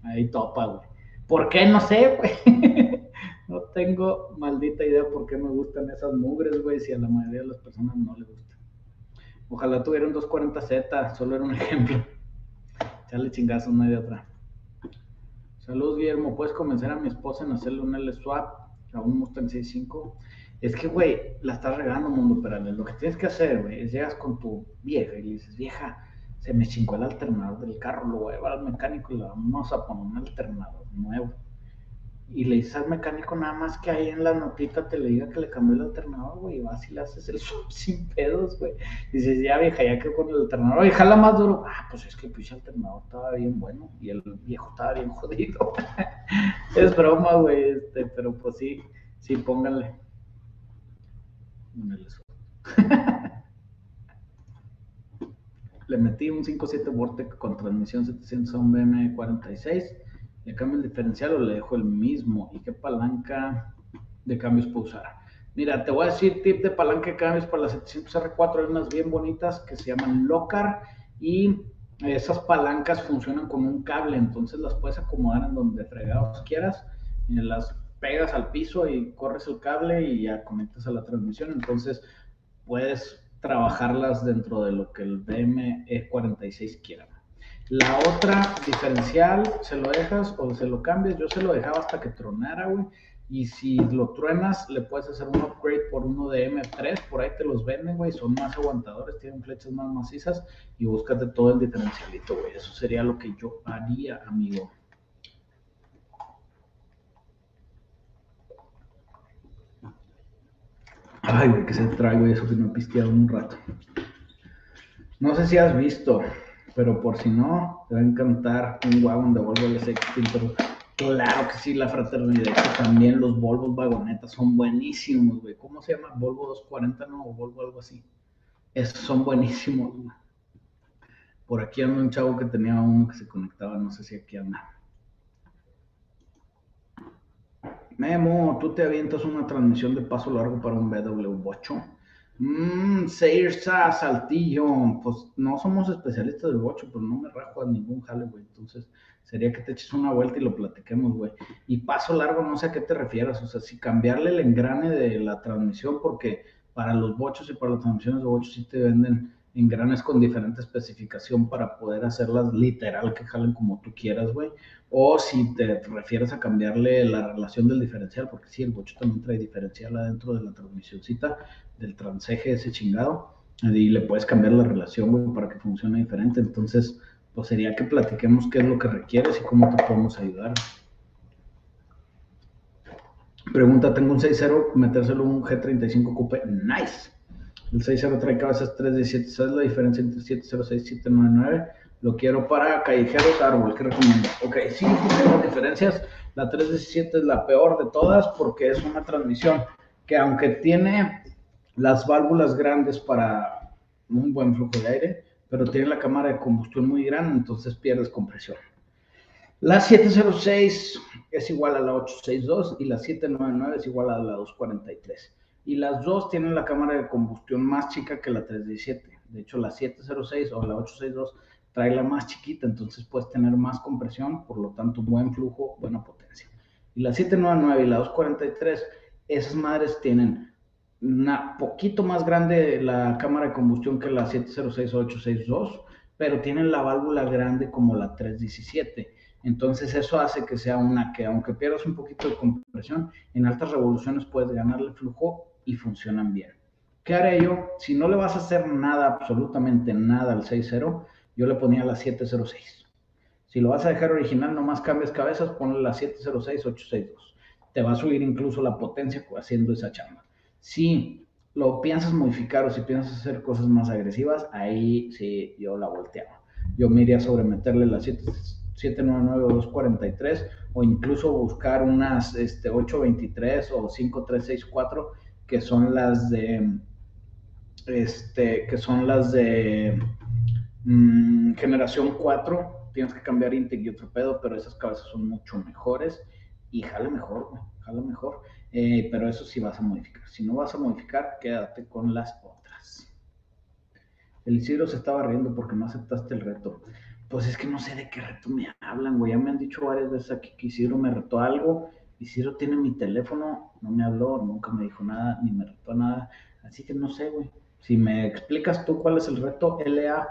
ahí topa, güey. ¿Por qué? No sé, güey. No tengo maldita idea por qué me gustan esas mugres, güey, si a la mayoría de las personas no les gusta. Ojalá tuviera un 240Z, solo era un ejemplo. Echarle chingazo, no hay de otra. Saludos, Guillermo. ¿Puedes convencer a mi esposa en hacerle un L-Swap a un Mustang 65? Es que, güey, la estás regando, Mundo Perales. Lo que tienes que hacer, güey, es llegas con tu vieja y le dices, vieja, se me chingó el alternador del carro, lo voy a llevar al mecánico y le vamos a poner un alternador nuevo y le dices al mecánico nada más que ahí en la notita te le diga que le cambió el alternador, güey, vas y le haces el swap sin pedos, güey. Dices, ya vieja, ya que con el alternador, y jala más duro. Ah, pues es que el pinche alternador estaba bien bueno y el viejo estaba bien jodido. es broma, güey, este, pero pues sí, sí, pónganle. le metí un 5.7 Vortec con transmisión 700 a un BM46, le cambio el diferencial o le dejo el mismo. ¿Y qué palanca de cambios puedo usar? Mira, te voy a decir tip de palanca de cambios para las 700R4, hay unas bien bonitas que se llaman Locar y esas palancas funcionan con un cable, entonces las puedes acomodar en donde fregados quieras, y las pegas al piso y corres el cable y ya conectas a la transmisión, entonces puedes trabajarlas dentro de lo que el BME46 quiera. La otra diferencial, se lo dejas o se lo cambias, yo se lo dejaba hasta que tronara, güey, y si lo truenas, le puedes hacer un upgrade por uno de M3, por ahí te los venden, güey, son más aguantadores, tienen flechas más macizas y búscate todo el diferencialito, güey. Eso sería lo que yo haría, amigo. Ay, güey, que se trae, güey, eso que no he pisteado un rato. No sé si has visto, pero por si no, te va a encantar un wagon de Volvo pero Claro que sí, la fraternidad. También los Volvo vagonetas son buenísimos, güey. ¿Cómo se llama? Volvo 240, ¿no? O Volvo algo así. Esos son buenísimos, güey. Por aquí anda un chavo que tenía uno que se conectaba, no sé si aquí anda. Memo, tú te avientas una transmisión de paso largo para un BW8. Mmm, Seirsa, Saltillo. Pues no somos especialistas del bocho, pero no me rajo a ningún jale, güey. Entonces, sería que te eches una vuelta y lo platiquemos, güey. Y paso largo, no sé a qué te refieras. O sea, si cambiarle el engrane de la transmisión, porque para los bochos y para las transmisiones de bochos sí te venden engranes con diferente especificación para poder hacerlas literal que jalen como tú quieras, güey. O si te refieres a cambiarle la relación del diferencial, porque sí, el bocho también trae diferencial adentro de la transmisioncita, del transeje ese chingado, y le puedes cambiar la relación, para que funcione diferente. Entonces, pues sería que platiquemos qué es lo que requieres y cómo te podemos ayudar. Pregunta, tengo un 6.0, metérselo un G35 Coupe, nice. El 6.0 trae cabezas 317, ¿sabes la diferencia entre 706 y 799? Lo quiero para callejeros, árbol, ¿qué recomiendo? Ok, sí, las diferencias. La 317 es la peor de todas porque es una transmisión que aunque tiene las válvulas grandes para un buen flujo de aire, pero tiene la cámara de combustión muy grande, entonces pierdes compresión. La 706 es igual a la 862 y la 799 es igual a la 243. Y las dos tienen la cámara de combustión más chica que la 317. De hecho, la 706 o la 862 trae la más chiquita, entonces puedes tener más compresión, por lo tanto, buen flujo, buena potencia. Y la 799 y la 243, esas madres tienen una poquito más grande la cámara de combustión que la 706-862, pero tienen la válvula grande como la 317. Entonces eso hace que sea una que aunque pierdas un poquito de compresión, en altas revoluciones puedes ganarle flujo y funcionan bien. ¿Qué haré yo? Si no le vas a hacer nada, absolutamente nada al 6.0, yo le ponía la 706. Si lo vas a dejar original, nomás cambias cabezas, ponle la 706-862. Te va a subir incluso la potencia haciendo esa chamba. Si lo piensas modificar o si piensas hacer cosas más agresivas, ahí sí yo la volteaba. Yo me iría sobre meterle la 799 o 243 o incluso buscar unas este, 823 o 5364 que son las de este que son las de mm, generación 4 tienes que cambiar intake y otro pedo pero esas cabezas son mucho mejores y jala mejor jala mejor eh, pero eso sí vas a modificar. Si no vas a modificar, quédate con las otras. El Isidro se estaba riendo porque no aceptaste el reto. Pues es que no sé de qué reto me hablan, güey. Ya me han dicho varias veces aquí que Isidro me retó algo. Isidro tiene mi teléfono, no me habló, nunca me dijo nada, ni me retó nada. Así que no sé, güey. Si me explicas tú cuál es el reto, LA,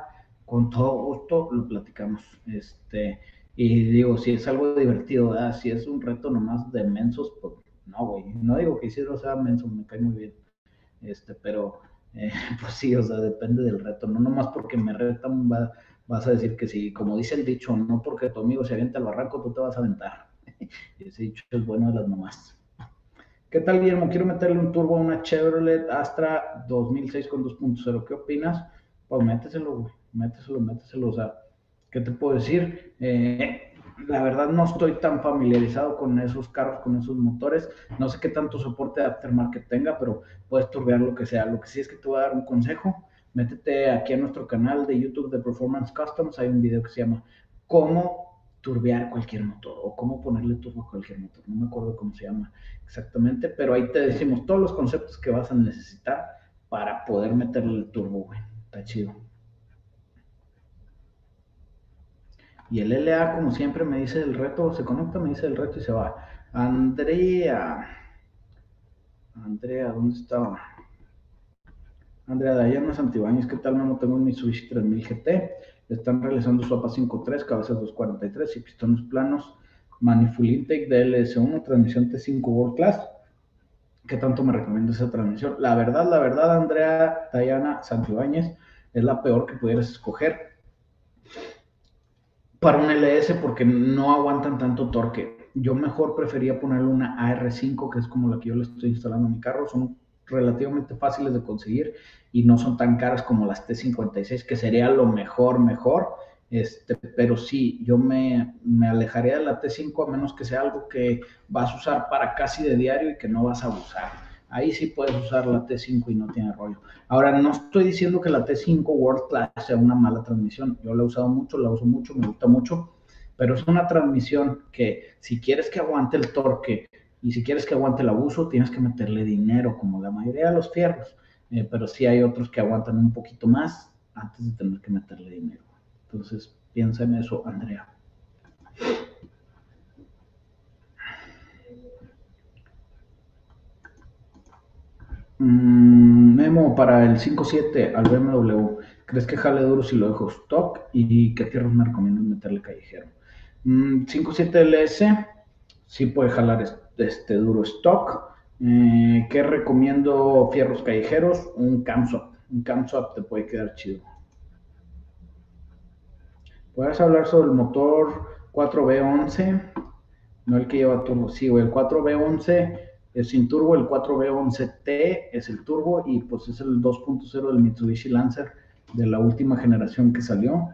con todo gusto lo platicamos. Este, y digo, si es algo divertido, si es un reto nomás de mensos, pues no, güey, no digo que Isidro sea menso, me cae muy bien, este, pero eh, pues sí, o sea, depende del reto, no nomás porque me retan vas a decir que sí, como dice el dicho, no porque tu amigo se avienta al barranco, tú te vas a aventar. Ese dicho es bueno de las mamás. ¿Qué tal, Guillermo? Quiero meterle un turbo a una Chevrolet Astra 2006 con 2.0. ¿Qué opinas? Pues méteselo, güey. Méteselo, méteselo. O sea, ¿qué te puedo decir? Eh, la verdad no estoy tan familiarizado con esos carros, con esos motores. No sé qué tanto soporte de aftermarket tenga, pero puedes turbear lo que sea. Lo que sí es que te voy a dar un consejo. métete aquí a nuestro canal de YouTube de Performance Customs, hay un video que se llama Cómo turbear cualquier motor o cómo ponerle turbo a cualquier motor. No me acuerdo cómo se llama exactamente, pero ahí te decimos todos los conceptos que vas a necesitar para poder meterle el turbo, güey. Está chido. Y el LA, como siempre, me dice el reto, se conecta, me dice el reto y se va. Andrea. Andrea, ¿dónde estaba? Andrea Dayana Santibáñez, ¿qué tal, mano? Tengo un Mitsubishi 3000 GT. Están realizando su APA 5.3, cabezas 243 y pistones planos. Manifold Intake DLS1, transmisión T5 World Class. ¿Qué tanto me recomienda esa transmisión? La verdad, la verdad, Andrea Dayana Santibáñez, es la peor que pudieras escoger para un LS porque no aguantan tanto torque. Yo mejor prefería ponerle una AR5, que es como la que yo le estoy instalando a mi carro. Son relativamente fáciles de conseguir y no son tan caras como las T56, que sería lo mejor, mejor. Este, pero sí, yo me, me alejaría de la T5 a menos que sea algo que vas a usar para casi de diario y que no vas a usar. Ahí sí puedes usar la T5 y no tiene rollo. Ahora, no estoy diciendo que la T5 World Class sea una mala transmisión. Yo la he usado mucho, la uso mucho, me gusta mucho. Pero es una transmisión que si quieres que aguante el torque y si quieres que aguante el abuso, tienes que meterle dinero, como la mayoría de los fierros. Eh, pero sí hay otros que aguantan un poquito más antes de tener que meterle dinero. Entonces, piensa en eso, Andrea. Mm, memo para el 5.7 al BMW. ¿Crees que jale duro si lo dejo stock? ¿Y qué fierros me recomiendas meterle callejero? 5.7 mm, LS sí puede jalar este, duro stock. Eh, ¿Qué recomiendo fierros callejeros? Un camswap. Un camswap te puede quedar chido. ¿Puedes hablar sobre el motor 4B11? No el que lleva turbo. Sí, el 4B11 es sin turbo, el 4B11T es el turbo y pues es el 2.0 del Mitsubishi Lancer de la última generación que salió.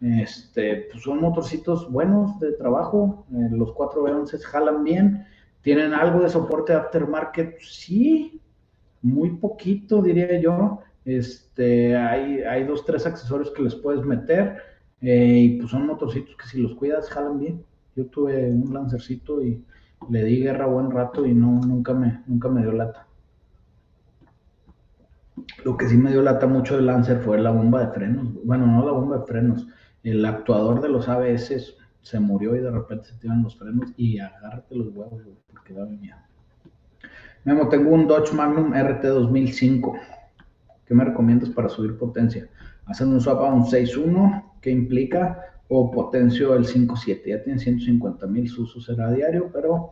Este, pues son motorcitos buenos de trabajo, eh, los 4B11 jalan bien, tienen algo de soporte aftermarket, sí, muy poquito diría yo. Este, hay, hay dos, tres accesorios que les puedes meter eh, y pues son motorcitos que si los cuidas jalan bien. Yo tuve un Lancercito y le di guerra buen rato y no, nunca me, nunca me dio lata. Lo que sí me dio lata mucho del Lancer fue la bomba de frenos. Bueno, no la bomba de frenos. El actuador de los ABS se murió y de repente se tiran los frenos y agárrate los huevos, porque da miedo. Memo, tengo un Dodge Magnum RT 2005. ¿Qué me recomiendas para subir potencia? Hacen un swap a un 6.1, ¿qué implica? O potencio el 5.7. Ya tiene 150 mil, su diario, pero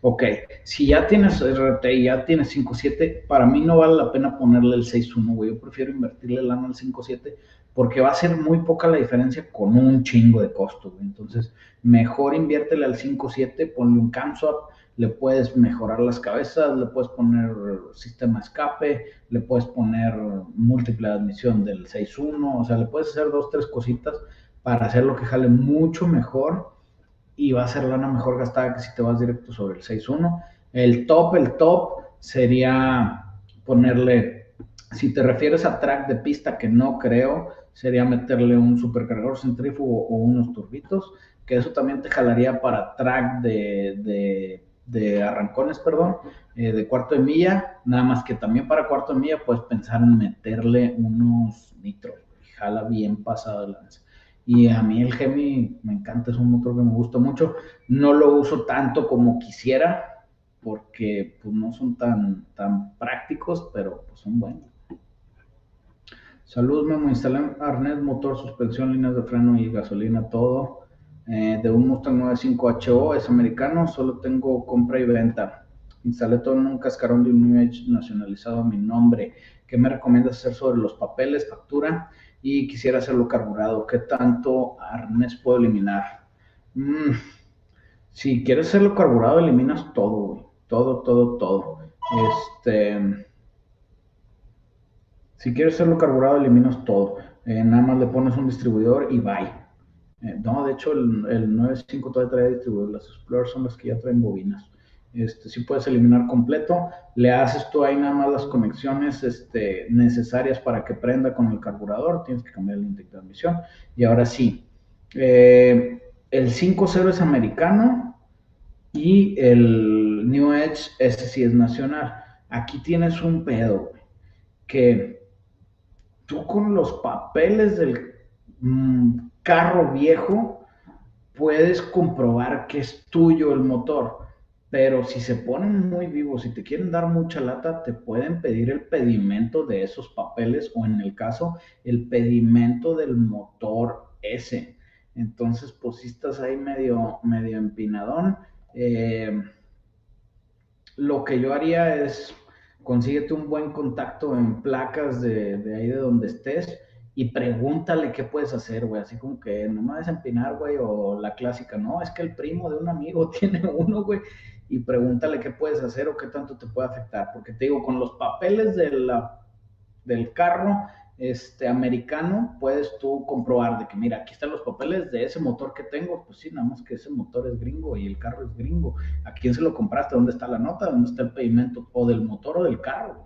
ok. Si ya tienes RT y ya tienes 5.7, para mí no vale la pena ponerle el 6.1, güey. Yo prefiero invertirle el año al 5.7 porque va a ser muy poca la diferencia con un chingo de costo, güey. Entonces, mejor inviértele al 5.7, ponle un camswap, le puedes mejorar las cabezas, le puedes poner sistema escape, le puedes poner múltiple admisión del 6.1, o sea, le puedes hacer dos, tres cositas para hacer lo que jale mucho mejor y va a ser lana mejor gastada que si te vas directo sobre el 6.1. El top, el top sería ponerle, si te refieres a track de pista, que no creo, sería meterle un supercargador centrífugo o unos turbitos, que eso también te jalaría para track de, de, arrancones, perdón, eh, de cuarto de milla, nada más que también para cuarto de milla puedes pensar en meterle unos nitro, jala bien pasado de lance. Y a mí el Gemi me encanta, es un motor que me gusta mucho. No lo uso tanto como quisiera, porque pues, no son tan, tan prácticos, pero pues, son buenos. Salud, Memo. Instalé arnés, motor, suspensión, líneas de freno y gasolina, todo. Eh, de un Mustang 95HO, es americano, solo tengo compra y venta. Instalé todo en un cascarón de un New Age nacionalizado a mi nombre. ¿Qué me recomiendas hacer sobre los papeles, factura? Y quisiera hacerlo carburado, ¿qué tanto arnés puedo eliminar? Mm, si quieres hacerlo carburado, eliminas todo, Todo, todo, todo. Este, si quieres hacerlo carburado, eliminas todo. Eh, nada más le pones un distribuidor y bye. Eh, no, de hecho, el, el 9.5 todavía trae distribuidor. Las Explorer son las que ya traen bobinas. Este, sí puedes eliminar completo, le haces tú ahí nada más las conexiones este, necesarias para que prenda con el carburador, tienes que cambiar el intake de transmisión. Y ahora sí, eh, el 5.0 es americano y el New Edge, ese sí es nacional. Aquí tienes un pedo, que tú con los papeles del mm, carro viejo puedes comprobar que es tuyo el motor pero si se ponen muy vivos, si te quieren dar mucha lata, te pueden pedir el pedimento de esos papeles o en el caso, el pedimento del motor ese. Entonces, pues si estás ahí medio, medio empinadón, eh, lo que yo haría es consíguete un buen contacto en placas de, de ahí de donde estés y pregúntale qué puedes hacer, güey. Así como que no me vas a empinar, güey, o la clásica, no, es que el primo de un amigo tiene uno, güey, y pregúntale qué puedes hacer o qué tanto te puede afectar. Porque te digo, con los papeles del carro este, americano, puedes tú comprobar de que, mira, aquí están los papeles de ese motor que tengo. Pues sí, nada más que ese motor es gringo y el carro es gringo. ¿A quién se lo compraste? ¿Dónde está la nota? ¿Dónde está el pedimento? O del motor o del carro.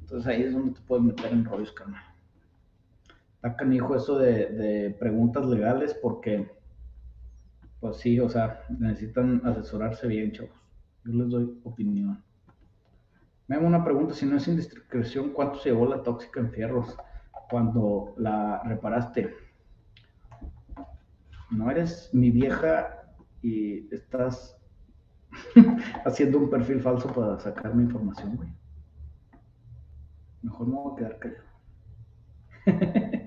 Entonces ahí es donde te puedes meter en rollos, carnal. Está canijo eso de, de preguntas legales porque, pues sí, o sea, necesitan asesorarse bien, chavos. Yo les doy opinión. Me hago una pregunta, si no es indiscreción, ¿cuánto se llevó la tóxica en fierros cuando la reparaste? No eres mi vieja y estás haciendo un perfil falso para sacar mi información, güey. Mejor me voy a quedar callado.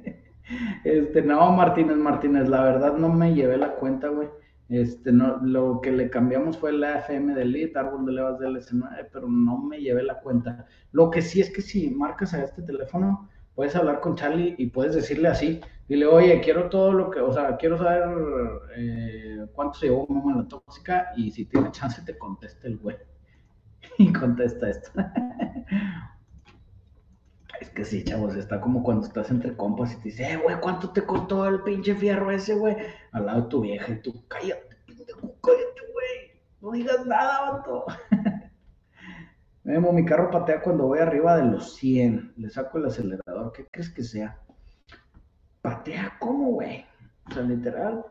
este, no, Martínez, Martínez, la verdad no me llevé la cuenta, güey. Este, no, lo que le cambiamos fue la FM del lead, árbol de levas del S9, pero no me llevé la cuenta. Lo que sí es que si marcas a este teléfono, puedes hablar con Charlie y puedes decirle así, dile, oye, quiero todo lo que, o sea, quiero saber eh, cuánto se llevó mamá la tóxica y si tiene chance te conteste el güey. y contesta esto. es que sí, chavos, está como cuando estás entre compas y te dice, eh, güey, ¿cuánto te costó el pinche fierro ese, güey? Al lado de tu vieja y tú, cállate, pendejo, cállate, güey. No digas nada, vato. Memo, mi carro patea cuando voy arriba de los 100. Le saco el acelerador. ¿Qué crees que sea? ¿Patea cómo, güey? O sea, literal,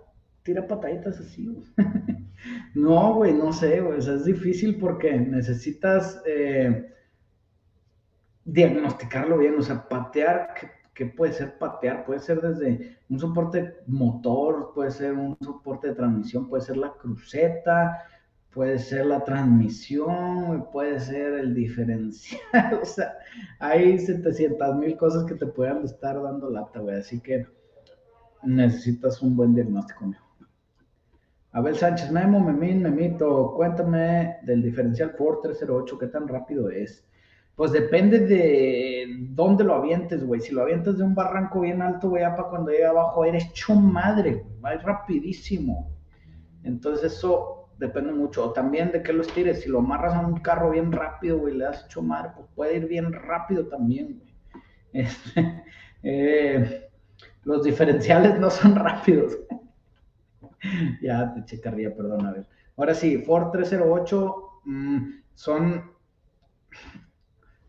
tira pataditas así, no, güey, no sé, güey. O sea, es difícil porque necesitas eh, diagnosticarlo bien. O sea, patear, ¿qué, puede ser patear? Puede ser desde un soporte motor, puede ser un soporte de transmisión, puede ser la cruceta, puede ser la transmisión, puede ser el diferencial, o sea, hay 700 mil cosas que te puedan estar dando lata, güey, así que necesitas un buen diagnóstico, mío. Abel Sánchez, Memo, Memín, Memito, cuéntame del diferencial Ford 308, ¿qué tan rápido es? Pues depende de dónde lo avientes, güey. Si lo avientas de un barranco bien alto, güey, para cuando llega abajo eres hecho madre, güey. Va rapidísimo. Entonces eso depende mucho. O también de qué lo estires. Si lo amarras a un carro bien rápido, güey, le das hecho pues puede ir bien rápido también, güey. Este, eh, los diferenciales no son rápidos. ya te checaría, perdón, a ver. Ahora sí, Ford 308 mm, son.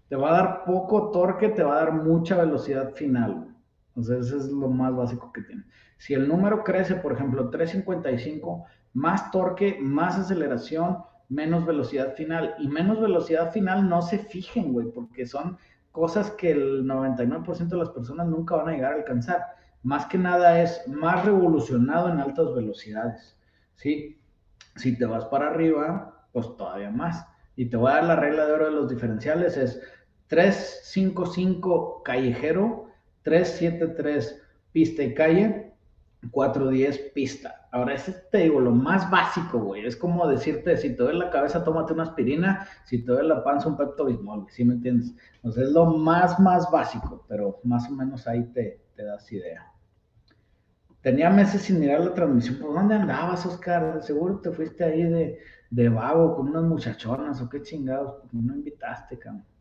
Te va a dar poco torque, te va a dar mucha velocidad final. Entonces, eso es lo más básico que tiene. Si el número crece, por ejemplo, 355, más torque, más aceleración, menos velocidad final. Y menos velocidad final no se fijen, güey, porque son cosas que el 99% de las personas nunca van a llegar a alcanzar. Más que nada es más revolucionado en altas velocidades, ¿sí? Si te vas para arriba, pues todavía más. Y te voy a dar la regla de oro de los diferenciales, es 355 callejero, 373 pista y calle, 410 pista. Ahora, ese te digo, lo más básico, güey. Es como decirte, si te duele la cabeza, tómate una aspirina, si te duele la panza, un pepto bismol, ¿sí me entiendes? Entonces, es lo más, más básico, pero más o menos ahí te, te das idea. Tenía meses sin mirar la transmisión. ¿Por dónde andabas, Oscar? Seguro te fuiste ahí de, de vago con unas muchachonas o qué chingados. No invitaste, cabrón.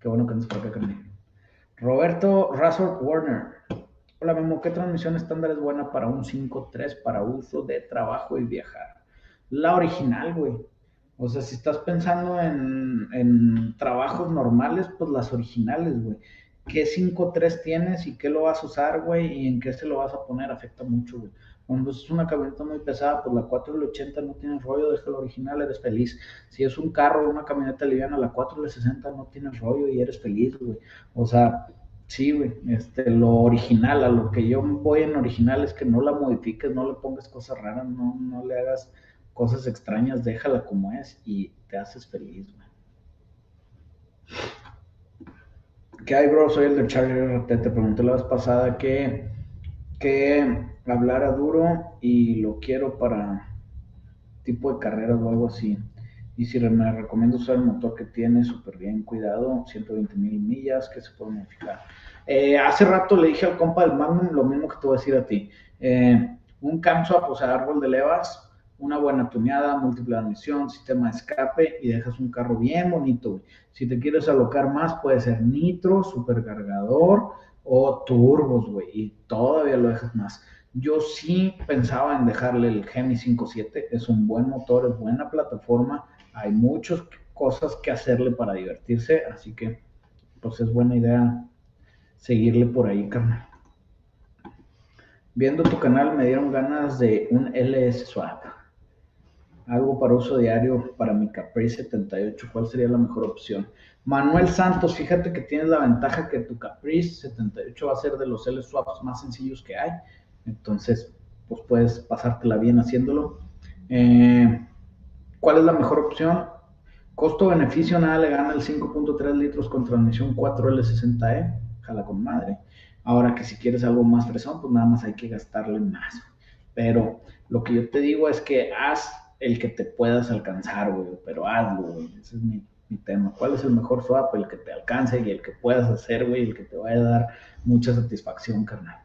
Qué bueno que nos por acá, Roberto Razor Warner. Hola Memo, ¿qué transmisión estándar es buena para un 5.3 para uso de trabajo y viajar? La original, güey. O sea, si estás pensando en, en trabajos normales, pues las originales, güey. ¿Qué 5.3 tienes y qué lo vas a usar, güey? Y en qué se lo vas a poner afecta mucho, güey. Cuando es una camioneta muy pesada, pues la 4L80 no tiene rollo, deja el original, eres feliz. Si es un carro una camioneta liviana, la 4L60 no tiene rollo y eres feliz, güey. O sea, sí, güey, este, lo original, a lo que yo voy en original es que no la modifiques, no le pongas cosas raras, no, no le hagas cosas extrañas, déjala como es y te haces feliz, güey. ¿Qué hay, bro? Soy el de Charlie RT. Te pregunté la vez pasada que, que hablara duro y lo quiero para tipo de carreras o algo así. Y si me recomiendo usar el motor que tiene, súper bien cuidado, 120 mil millas, que se puede modificar. Eh, hace rato le dije al compa del Magnum lo mismo que te voy a decir a ti. Eh, un camswap, o sea, árbol de levas, una buena tuneada, múltiple admisión, sistema de escape y dejas un carro bien bonito. Si te quieres alocar más, puede ser nitro, supercargador o turbos, güey, y todavía lo dejas más. Yo sí pensaba en dejarle el Gemi 5.7, es un buen motor, es buena plataforma, hay muchas cosas que hacerle para divertirse, así que pues es buena idea seguirle por ahí, carnal. Viendo tu canal me dieron ganas de un LS Swap algo para uso diario para mi Caprice 78, ¿cuál sería la mejor opción? Manuel Santos, fíjate que tienes la ventaja que tu Caprice 78 va a ser de los L-Swaps más sencillos que hay, entonces pues puedes pasártela bien haciéndolo. Eh, ¿Cuál es la mejor opción? Costo-beneficio, nada le gana el 5.3 litros con transmisión 4L60E, jala con madre. Ahora que si quieres algo más fresón, pues nada más hay que gastarle más. Pero lo que yo te digo es que haz el que te puedas alcanzar, güey, pero hazlo, güey. Ese es mi, tema. ¿Cuál es el mejor swap? El que te alcance y el que puedas hacer, güey, el que te vaya a dar mucha satisfacción, carnal.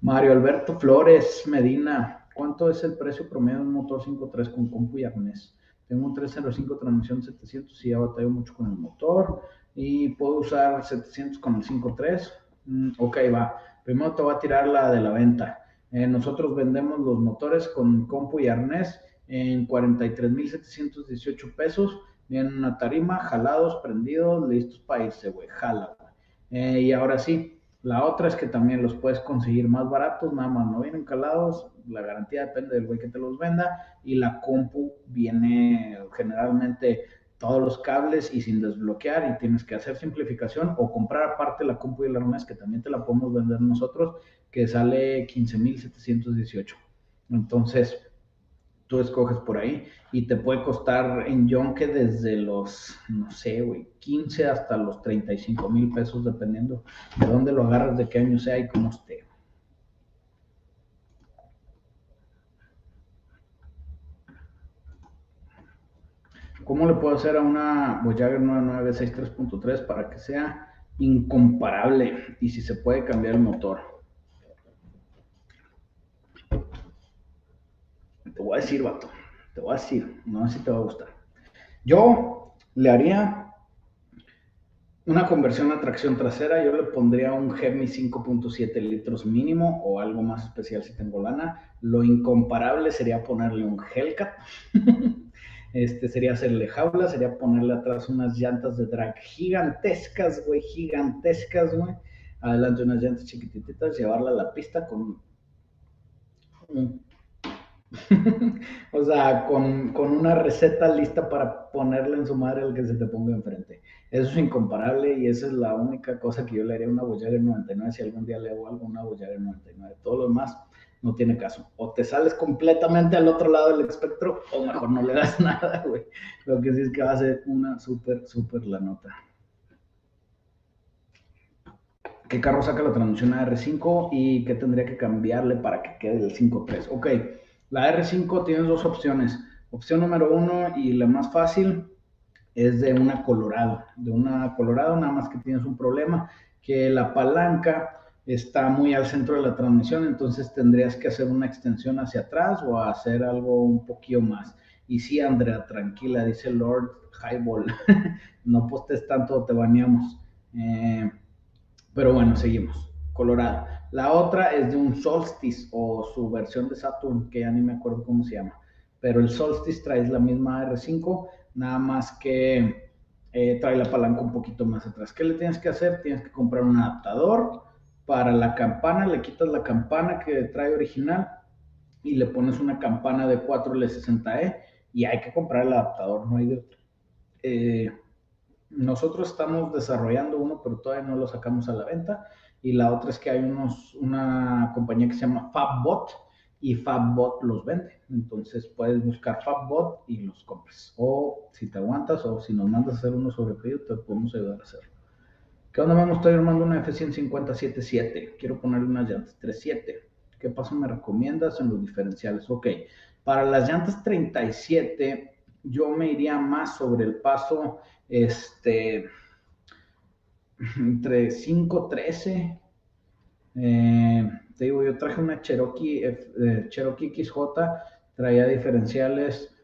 Mario Alberto Flores Medina, ¿cuánto es el precio promedio de un motor 5.3 con compu y arnés? Tengo un 305 transmisión 700 y ya batallo mucho con el motor y puedo usar 700 con el 5.3. Mm, ok, va. Primero te voy a tirar la de la venta. Eh, nosotros vendemos los motores con compu y arnés en 43.718 pesos. Vienen una tarima, jalados, prendidos, listos para irse, güey, jala. Eh, y ahora sí, la otra es que también los puedes conseguir más baratos, nada más no vienen calados, la garantía depende del güey que te los venda y la compu viene generalmente todos los cables y sin desbloquear y tienes que hacer simplificación o comprar aparte la compu y el arnés que también te la podemos vender nosotros que sale 15.718. Entonces, tú escoges por ahí y te puede costar en Yonke desde los, no sé, güey, 15 hasta los 35 mil pesos, dependiendo de dónde lo agarras, de qué año sea y cómo esté. ¿Cómo le puedo hacer a una Voyager 9963.3 para que sea incomparable y si se puede cambiar el motor? Te voy a decir, vato, te voy a decir, no sé si te va a gustar. Yo le haría una conversión a tracción trasera, yo le pondría un Gemi 5.7 litros mínimo o algo más especial si tengo lana. Lo incomparable sería ponerle un Hellcat. este sería hacerle jaula, sería ponerle atrás unas llantas de drag gigantescas, güey, gigantescas, güey. Adelante unas llantas chiquititas, llevarla a la pista con un o sea, con, una receta lista para ponerle en su madre el que se te ponga enfrente. Eso es incomparable y esa es la única cosa que yo le haría a una Voyager 99 si algún día le hago algo una Voyager 99. Todo lo demás no tiene caso. O te sales completamente al otro lado del espectro o mejor no le das nada, güey. Lo que sí es que va a ser una súper, súper la nota. ¿Qué carro saca la transmisión a R5 y qué tendría que cambiarle para que quede el 5.3? Ok. La R5 tienes dos opciones. Opción número uno y la más fácil es de una Colorado. De una Colorado nada más que tienes un problema, que la palanca está muy al centro de la transmisión, entonces tendrías que hacer una extensión hacia atrás o hacer algo un poquito más. Y sí, Andrea, tranquila, dice Lord Highball, no postes tanto, te baneamos. Eh, pero bueno, seguimos. Colorado. La otra es de un Solstice o su versión de Saturn, que ya ni me acuerdo cómo se llama. pero el Solstice trae la misma R5, nada más que eh, trae la palanca un poquito más atrás. ¿Qué le tienes que hacer? Tienes que comprar un adaptador para la campana, le quitas la campana que trae original y le pones una campana de 4L60E y hay que comprar el adaptador, no hay de otro. Eh, nosotros estamos desarrollando uno, pero todavía no lo sacamos a la venta. Y la otra es que hay unos, una compañía que se llama FabBot y FabBot los vende. Entonces puedes buscar FabBot y los compres. O si te aguantas o si nos mandas a hacer uno sobre pedido, te podemos ayudar a hacerlo. ¿Qué onda, vamos? Estoy armando una F-150 Quiero ponerle unas llantas 3.7. ¿Qué paso me recomiendas en los diferenciales? Ok, para las llantas 37 yo me iría más sobre el paso este, entre 5.13. Eh, te digo, yo traje una Cherokee, eh, Cherokee XJ, traía diferenciales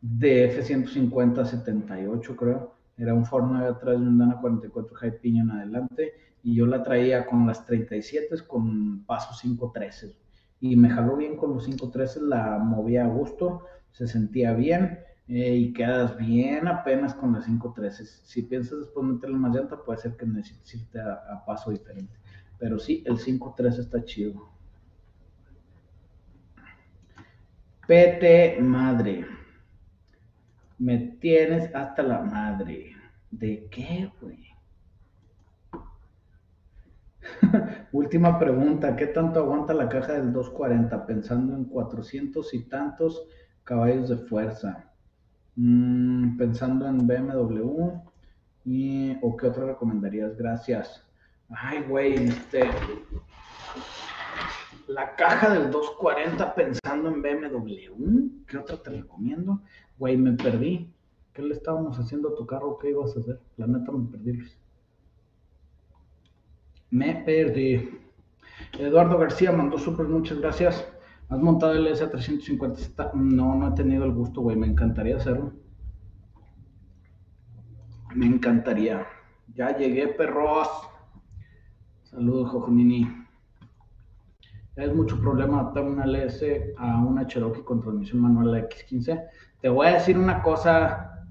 de F150 78, creo. Era un Ford 9 atrás y un Dana 44 High Pinion adelante. Y yo la traía con las 37 con paso 5.13. Y me jaló bien con los 5.13, la movía a gusto, se sentía bien. Eh, y quedas bien apenas con las 5.13. Si piensas después meterle más llanta, puede ser que necesites irte a, paso diferente. Pero sí, el 5.13 está chido. Pete madre. Me tienes hasta la madre. ¿De qué, güey? Última pregunta. ¿Qué tanto aguanta la caja del 240? Pensando en 400 y tantos caballos de fuerza. Mm, pensando en BMW. Y, ¿O qué otra recomendarías? Gracias. Ay, güey, este. La caja del 240 pensando en BMW. ¿Qué otra te recomiendo? Güey, me perdí. ¿Qué le estábamos haciendo a tu carro? ¿Qué ibas a hacer? La neta me perdí, Me perdí. Eduardo García mandó súper muchas gracias. ¿Has montado el S350? No, no he tenido el gusto, güey. Me encantaría hacerlo. Me encantaría. Ya llegué, perros. Saludos, Jojonini. Es mucho problema adaptar una LS a una Cherokee con transmisión manual la X15. Te voy a decir una cosa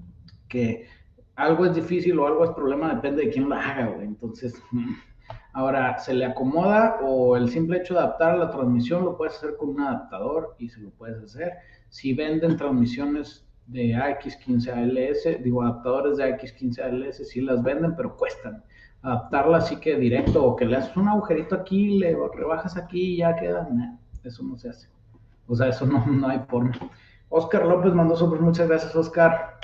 que algo es difícil o algo es problema, depende de quién lo haga, güey. Entonces, Ahora, se le acomoda o el simple hecho de adaptar a la transmisión lo puedes hacer con un adaptador y se lo puedes hacer. Si venden transmisiones de AX15 ALS, digo adaptadores de AX15 ALS, sí las venden, pero cuestan. Adaptarla así que directo o que le haces un agujerito aquí, le rebajas aquí y ya queda. eso no se hace. O sea, eso no, no hay forma. Oscar López mandó sobre muchas gracias, Oscar.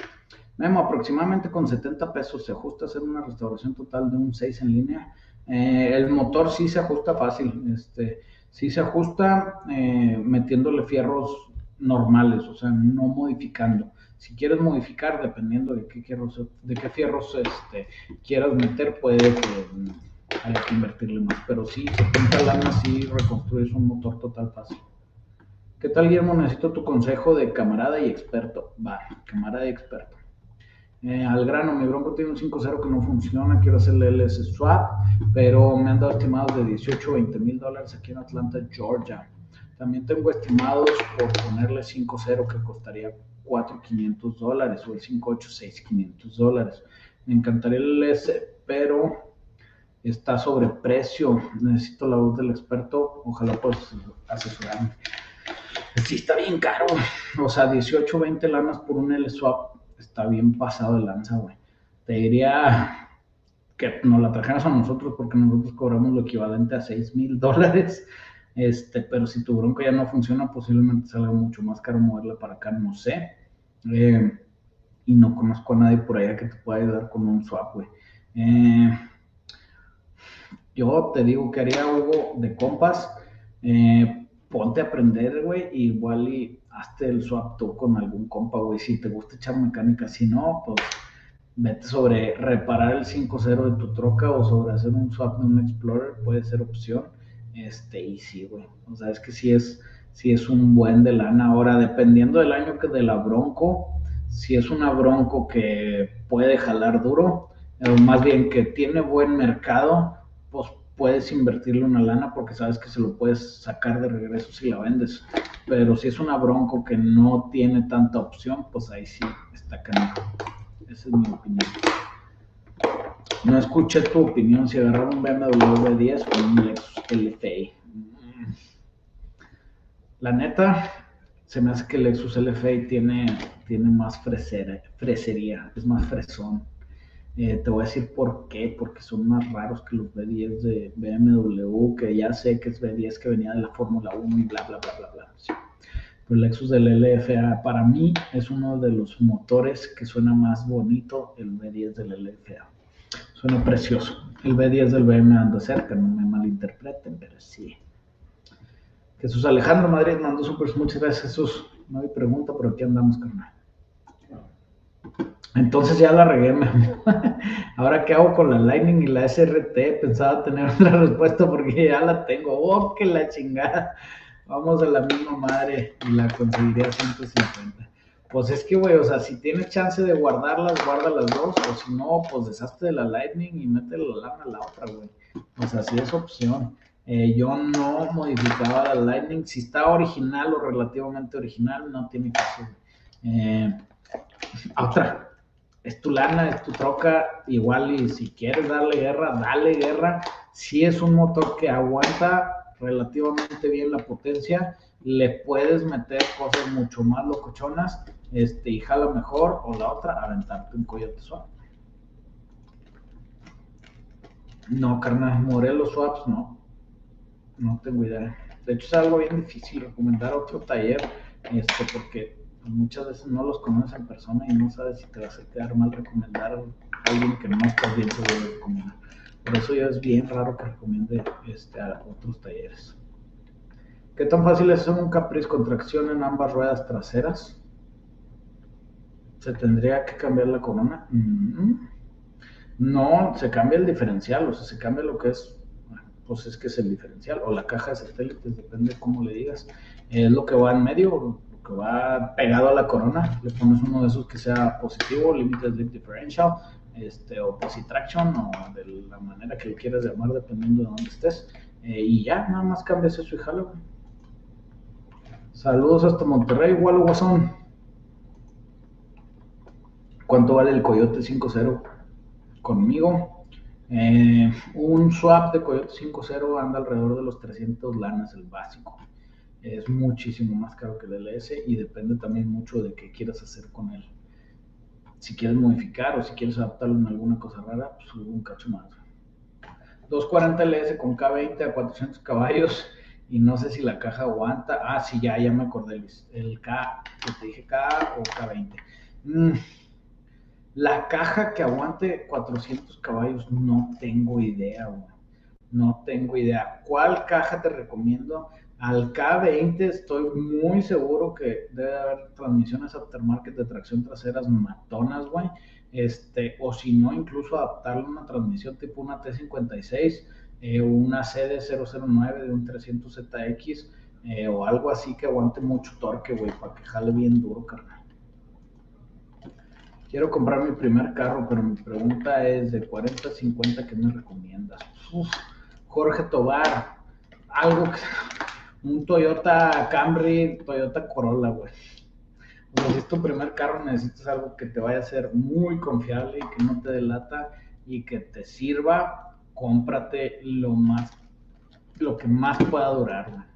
Memo, aproximadamente con 70 pesos se ajusta hacer una restauración total de un 6 en línea. Eh, el motor sí se ajusta fácil, este, sí se ajusta eh, metiéndole fierros normales, o sea, no modificando. Si quieres modificar, dependiendo de qué fierros, de qué fierros este, quieras meter, puede que haya que invertirle más. Pero sí, 70 lanas sí reconstruyes un motor total fácil. ¿Qué tal, Guillermo? Necesito tu consejo de camarada y experto. Va, camarada y experto. Eh, al grano, mi Bronco tiene un 5.0 que no funciona, quiero hacerle LS swap, pero me han dado estimados de 18 o 20 mil dólares aquí en Atlanta, Georgia. También tengo estimados por ponerle 5.0 que costaría 4.500 dólares o el 5.8, 6.500 dólares. Me encantaría el LS, pero está sobre precio. Necesito la voz del experto, ojalá puedas asesorarme. Sí, está bien caro. O sea, 18 o 20 lanas por un L swap está bien pasado de lanza, güey. Te diría que nos la trajeras a nosotros porque nosotros cobramos lo equivalente a 6 mil dólares. Este, pero si tu bronco ya no funciona, posiblemente salga mucho más caro moverla para acá, no sé. Eh, y no conozco a nadie por allá que te pueda ayudar con un swap, güey. Eh, yo te digo que haría algo de compas. Eh, ponte a aprender, güey, igual y hazte el swap tú con algún compa, güey, si te gusta echar mecánica, si no, pues vete sobre reparar el 5.0 de tu troca o sobre hacer un swap de un Explorer, puede ser opción, este, y sí, güey, o sea, es que sí es, sí es un buen de lana, ahora, dependiendo del año que de la Bronco, si es una Bronco que puede jalar duro, más bien que tiene buen mercado, pues puedes invertirle una lana porque sabes que se lo puedes sacar de regreso si la vendes. Pero si es una Bronco que no tiene tanta opción, pues ahí sí está canijo. Esa es mi opinión. No escuché tu opinión si agarrar un BMW 10 o un Lexus LFI. La neta, se me hace que el Lexus LFI tiene, tiene más fresería, es más fresón. Eh, te voy a decir por qué, porque son más raros que los B10 de BMW, que ya sé que es B10 que venía de la Fórmula 1 y bla, bla, bla, bla, bla. Pero el Lexus del LFA para mí es uno de los motores que suena más bonito el B10 del LFA. Suena precioso. El B10 del BM anda cerca, no me malinterpreten, pero sí. Jesús Alejandro Madrid mandó super, muchas gracias Jesús. No hay pregunta, pero aquí andamos, carnal. Entonces ya la regué, Ahora, ¿qué hago con la Lightning y la SRT? Pensaba tener otra respuesta porque ya la tengo. ¡Oh, que la chingada! Vamos a la misma madre y la conseguiría a 150. Pues es que, güey, o sea, si tienes chance de guardarlas, guarda las dos. O si no, pues deshazte de la Lightning y mete la lana a la otra, güey. O sea, sí es opción. Eh, yo no modificaba la Lightning. Si está original o relativamente original, no tiene caso. Eh, otra, es tu lana, es tu troca, igual y si quieres darle guerra, dale guerra. Si es un motor que aguanta relativamente bien la potencia, le puedes meter cosas mucho más locochonas, este, y jala mejor, o la otra, aventarte un coyote suave. No, carnal, Morelos Swaps no. No tengo idea. De hecho, es algo bien difícil recomendar otro taller, este, porque muchas veces no los conoces en persona y no sabes si te vas a quedar mal recomendar a alguien que no estás bien seguro de recomendar. Por eso ya es bien raro que recomiende este, a otros talleres. ¿Qué tan fácil es hacer un Caprice con tracción en ambas ruedas traseras? ¿Se tendría que cambiar la corona? Mm. No, se cambia el diferencial, o sea, se cambia lo que es, pues es que es el diferencial, o la caja de satélites, depende de cómo le digas. Es lo que va en medio, que va pegado a la corona, le pones uno de esos que sea positivo, limited slip differential, este, o positraction, o de la manera que lo quieras llamar, dependiendo de dónde estés. Eh, y ya, nada más cambias eso y jalo. Saludos hasta Monterrey, Wallo Guasón. ¿Cuánto vale el Coyote 5.0 conmigo? Eh, un swap de Coyote 5.0 anda alrededor de los 300 lanas, el básico es muchísimo más caro que el LS y depende también mucho de qué quieras hacer con él. Si quieres modificar o si quieres adaptarlo en alguna cosa rara, pues un cacho más. 240 LS con K20 a 400 caballos y no sé si la caja aguanta. Ah, sí, ya, ya me acordé, Luis. El K, que te dije K o K20. Mm, la caja que aguante 400 caballos, no tengo idea, No tengo idea. ¿Cuál caja te recomiendo? Al K20 estoy muy seguro que debe haber transmisiones aftermarket de tracción traseras matonas, güey. Este, o si no, incluso adaptarle una transmisión tipo una T56, eh, una CD009 de un 300ZX, eh, o algo así que aguante mucho torque, güey, para que jale bien duro, carnal. Quiero comprar mi primer carro, pero mi pregunta es de 40 a 50, ¿qué me recomiendas? Jorge Tobar, algo que un Toyota Camry, Toyota Corolla, güey. O si es tu primer carro, necesitas algo que te vaya a ser muy confiable y que no te delata y que te sirva, cómprate lo más, lo que más pueda durar, güey.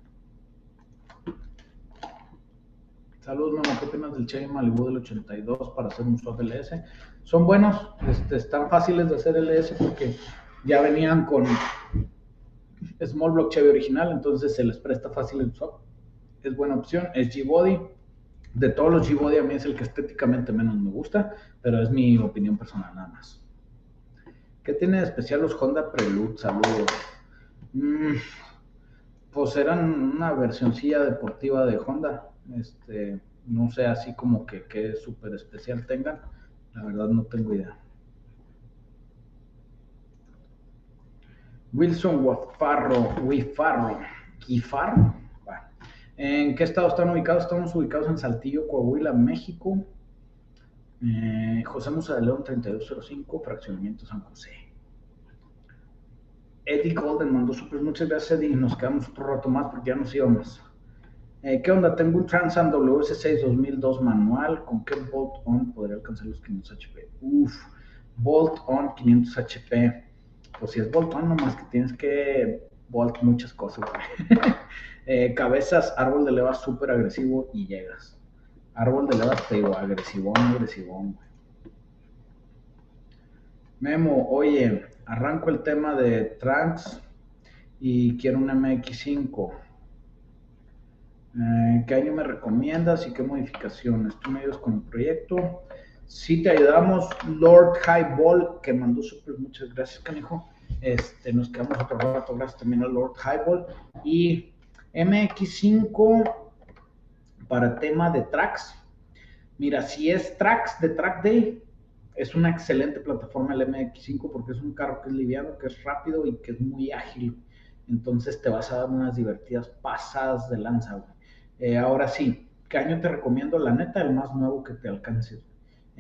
Saludos, mamá, ¿qué opinas del Chevy Malibu del 82 para hacer un swap LS? Son buenos, este, están fáciles de hacer LS porque ya venían con Small Block Chevy original, entonces se les presta fácil el swap. Es buena opción. Es G-Body. De todos los G-Body a mí es el que estéticamente menos me gusta, pero es mi opinión personal nada más. ¿Qué tiene de especial los Honda Prelude? Saludos. Mm, pues eran una versioncilla deportiva de Honda. Este, no sé así como que qué súper especial tengan. La verdad no tengo idea. Wilson Wafarro, Wifarro, Kifarro. ¿En qué estado están ubicados? Estamos ubicados en Saltillo, Coahuila, México. Eh, José Musa de León 3205, Fraccionamiento San José. Eddie Golden mandó super. Muchas gracias, Eddie. Nos quedamos otro rato más porque ya nos íbamos. Eh, ¿Qué onda? Tengo un Transam WS6 2002 manual. ¿Con qué Bolt On podría alcanzar los 500 HP? Uf, Bolt On 500 HP. Pues si es Bolt On, nomás que tienes que Bolt muchas cosas. eh, cabezas, árbol de leva súper agresivo y llegas. Árbol de leva, te digo, agresivón, agresivón, güey. Memo, oye, arranco el tema de trans y quiero un MX5. Eh, ¿Qué año me recomiendas y qué modificaciones? Tú me ayudas con el proyecto. Si te ayudamos, Lord Highball, que mandó súper muchas gracias, canijo. Este, nos quedamos otro rato, gracias también a Lord Highball. Y MX5 para tema de tracks. Mira, si es tracks de Track Day, es una excelente plataforma el MX5 porque es un carro que es liviano, que es rápido y que es muy ágil. Entonces te vas a dar unas divertidas pasadas de lanza, eh, ahora sí, ¿qué año te recomiendo? La neta, el más nuevo que te alcance.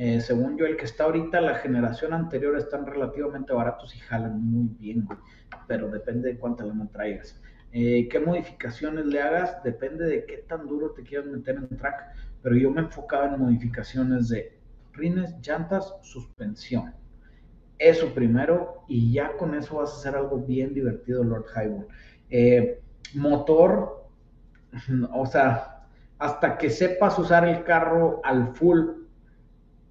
Eh, según yo, el que está ahorita, la generación anterior están relativamente baratos y jalan muy bien, pero depende de cuánta lana traigas. Eh, ¿Qué modificaciones le hagas? Depende de qué tan duro te quieras meter en track, pero yo me enfocaba en modificaciones de rines, llantas, suspensión. Eso primero y ya con eso vas a hacer algo bien divertido, Lord Highway. Eh, motor, o sea, hasta que sepas usar el carro al full,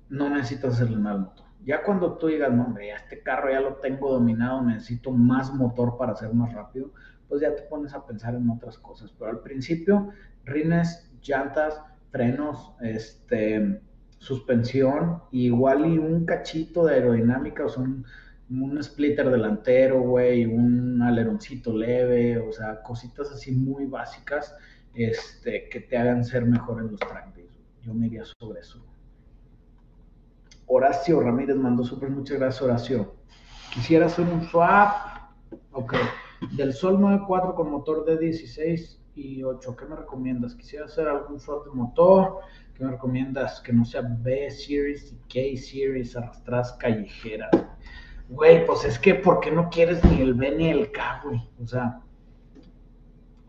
no necesitas hacerle nada al motor. Ya cuando tú digas, no, hombre, este carro ya lo tengo dominado, necesito más motor para ser más rápido, pues ya te pones a pensar en otras cosas. Pero al principio, rines, llantas, frenos, este, suspensión, igual y un cachito de aerodinámica, o sea, un, splitter delantero, güey, un aleroncito leve, o sea, cositas así muy básicas este, que te hagan ser mejor en los track Yo me iría sobre eso. Horacio Ramírez mandó súper, muchas gracias, Horacio. Quisiera hacer un swap, ok, del Sol 94 con motor de 16 y 8, ¿qué me recomiendas? Quisiera hacer algún swap de motor, ¿Qué me recomiendas? Que no sea B Series y K Series arrastras callejeras. Güey, pues es que, ¿por qué no quieres ni el B ni el K, güey? O sea,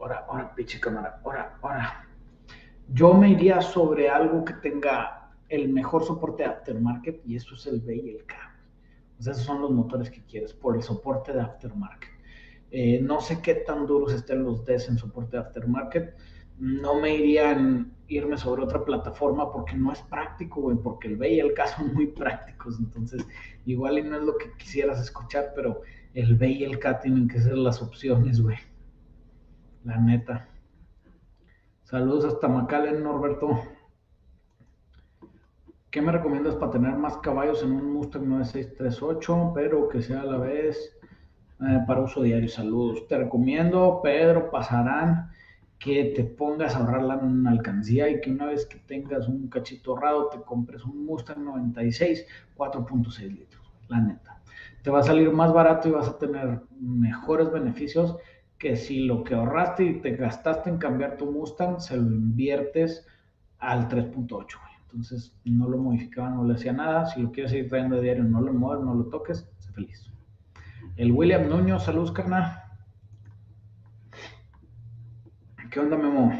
ahora, ahora, pinche cámara, ahora, ahora. Yo me iría sobre algo que tenga el mejor soporte aftermarket y eso es el B y el K. O sea, esos son los motores que quieres por el soporte de aftermarket. Eh, no sé qué tan duros estén los Ds en soporte de aftermarket no me irían irme sobre otra plataforma porque no es práctico, güey, porque el B y el K son muy prácticos, entonces igual y no es lo que quisieras escuchar, pero el B y el K tienen que ser las opciones, güey. La neta. Saludos hasta McAllen, Norberto. ¿Qué me recomiendas para tener más caballos en un Mustang 9638, pero que sea a la vez eh, para uso diario? Saludos. Te recomiendo Pedro Pasarán que te pongas a ahorrar la alcancía y que una vez que tengas un cachito ahorrado te compres un Mustang 96 4.6 litros, la neta. Te va a salir más barato y vas a tener mejores beneficios que si lo que ahorraste y te gastaste en cambiar tu Mustang se lo inviertes al 3.8. Entonces no lo modificaba, no le hacía nada. Si lo quieres seguir trayendo de diario, no lo muevas, no lo toques, sé feliz. El William Nuño, saludos carnal. ¿Qué onda, Memo?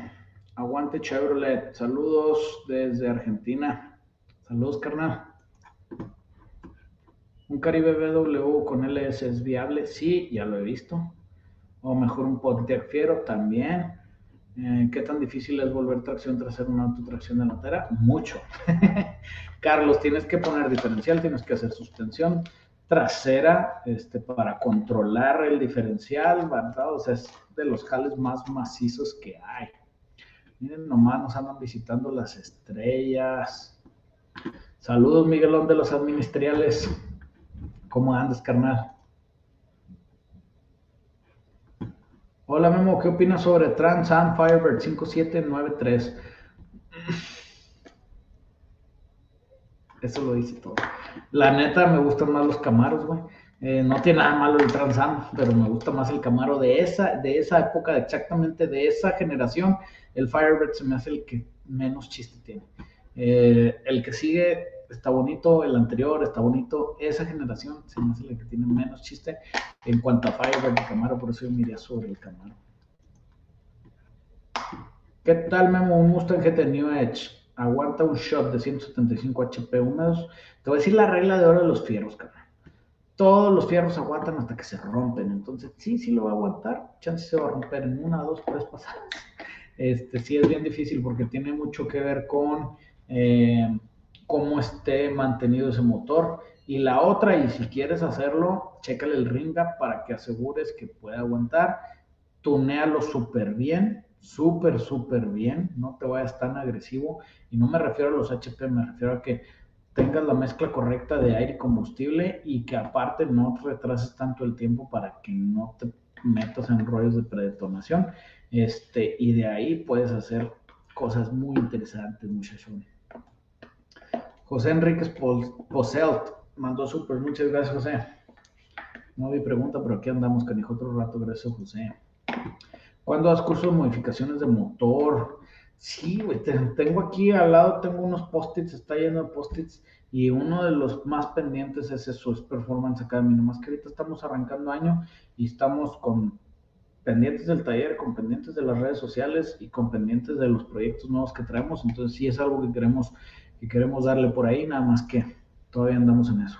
Aguante Chevrolet. Saludos desde Argentina. Saludos, carnal. ¿Un Caribe BW con LS es viable? Sí, ya lo he visto. O mejor un Pontiac Fiero también. Eh, ¿Qué tan difícil es volver tracción trasera una autotracción delantera? Mucho. Carlos, tienes que poner diferencial, tienes que hacer suspensión trasera este, para controlar el diferencial, ¿verdad? Es de los jales más macizos que hay. Miren, nomás nos andan visitando las estrellas. Saludos, Miguelón de los Administriales. ¿Cómo andas, carnal? Hola, Memo, ¿qué opinas sobre Trans Am Firebird 5793? Eso lo dice todo. La neta, me gustan más los Camaros, güey. Eh, no tiene nada malo el Transam, pero me gusta más el Camaro de esa, de esa época, exactamente de esa generación. El Firebird se me hace el que menos chiste tiene. Eh, el que sigue está bonito, el anterior está bonito, esa generación se me hace la que tiene menos chiste en cuanto a Firebird de Camaro, por eso yo miré sobre el Camaro. ¿Qué tal, Memo? Un Mustang GT New Edge. Aguanta un shot de 175 HP húmedos. Te voy a decir la regla de oro de los fierros, cabrón. Todos los fierros aguantan hasta que se rompen. Entonces, sí, sí lo va a aguantar. Chance se va a romper en una, dos, tres pasadas. Este, sí es bien difícil porque tiene mucho que ver con eh, cómo esté mantenido ese motor. Y la otra, y si quieres hacerlo, chécale el ringa para que asegures que pueda aguantar. Tunealo súper bien súper, súper bien, no te vayas tan agresivo. Y no me refiero a los HP, me refiero a que tengas la mezcla correcta de aire y combustible y que aparte no retrases tanto el tiempo para que no te metas en rollos de predetonación. Este, y de ahí puedes hacer cosas muy interesantes, muchachos. José Enríquez Poselt mandó súper, muchas gracias, José. No vi pregunta, pero aquí andamos, canijo, otro rato, gracias, José. ¿Cuándo das cursos de modificaciones de motor? Sí, güey, tengo aquí al lado, tengo unos post-its, está lleno de post-its y uno de los más pendientes es eso, es Performance Academy, nomás que ahorita estamos arrancando año y estamos con pendientes del taller, con pendientes de las redes sociales y con pendientes de los proyectos nuevos que traemos, entonces sí es algo que queremos, que queremos darle por ahí, nada más que todavía andamos en eso.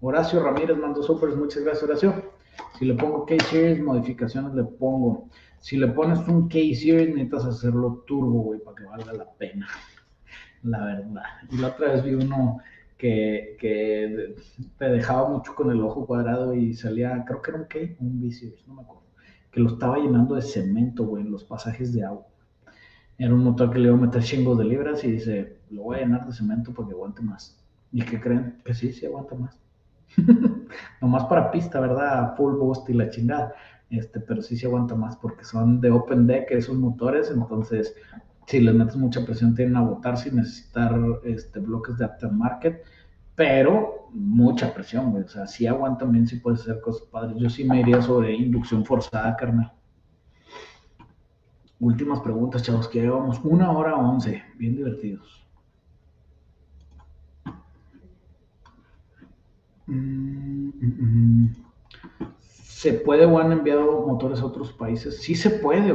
Horacio Ramírez mandó supers, muchas gracias Horacio. Si le pongo K-Series, modificaciones le pongo. Si le pones un K-Series, necesitas hacerlo turbo, güey, para que valga la pena. La verdad. Y la otra vez vi uno que, que te dejaba mucho con el ojo cuadrado y salía, creo que era un K, un B-Series, no me acuerdo. Que lo estaba llenando de cemento, güey, en los pasajes de agua. Era un motor que le iba a meter chingos de libras y dice, lo voy a llenar de cemento para que aguante más. ¿Y qué creen? Que sí, sí aguanta más. Nomás para pista, ¿verdad? Full boost y la chingada. Este, pero sí se aguanta más porque son de open deck esos motores, entonces si les metes mucha presión tienen a botar sin necesitar este, bloques de aftermarket, pero mucha presión, güey. O sea, sí aguantan bien, sí puedes hacer cosas padres. Yo sí me iría sobre inducción forzada, carnal. Últimas preguntas, chavos, que llevamos una hora once, bien divertidos. Mm, mm, mm. ¿Se puede o han enviado motores a otros países? Sí se puede,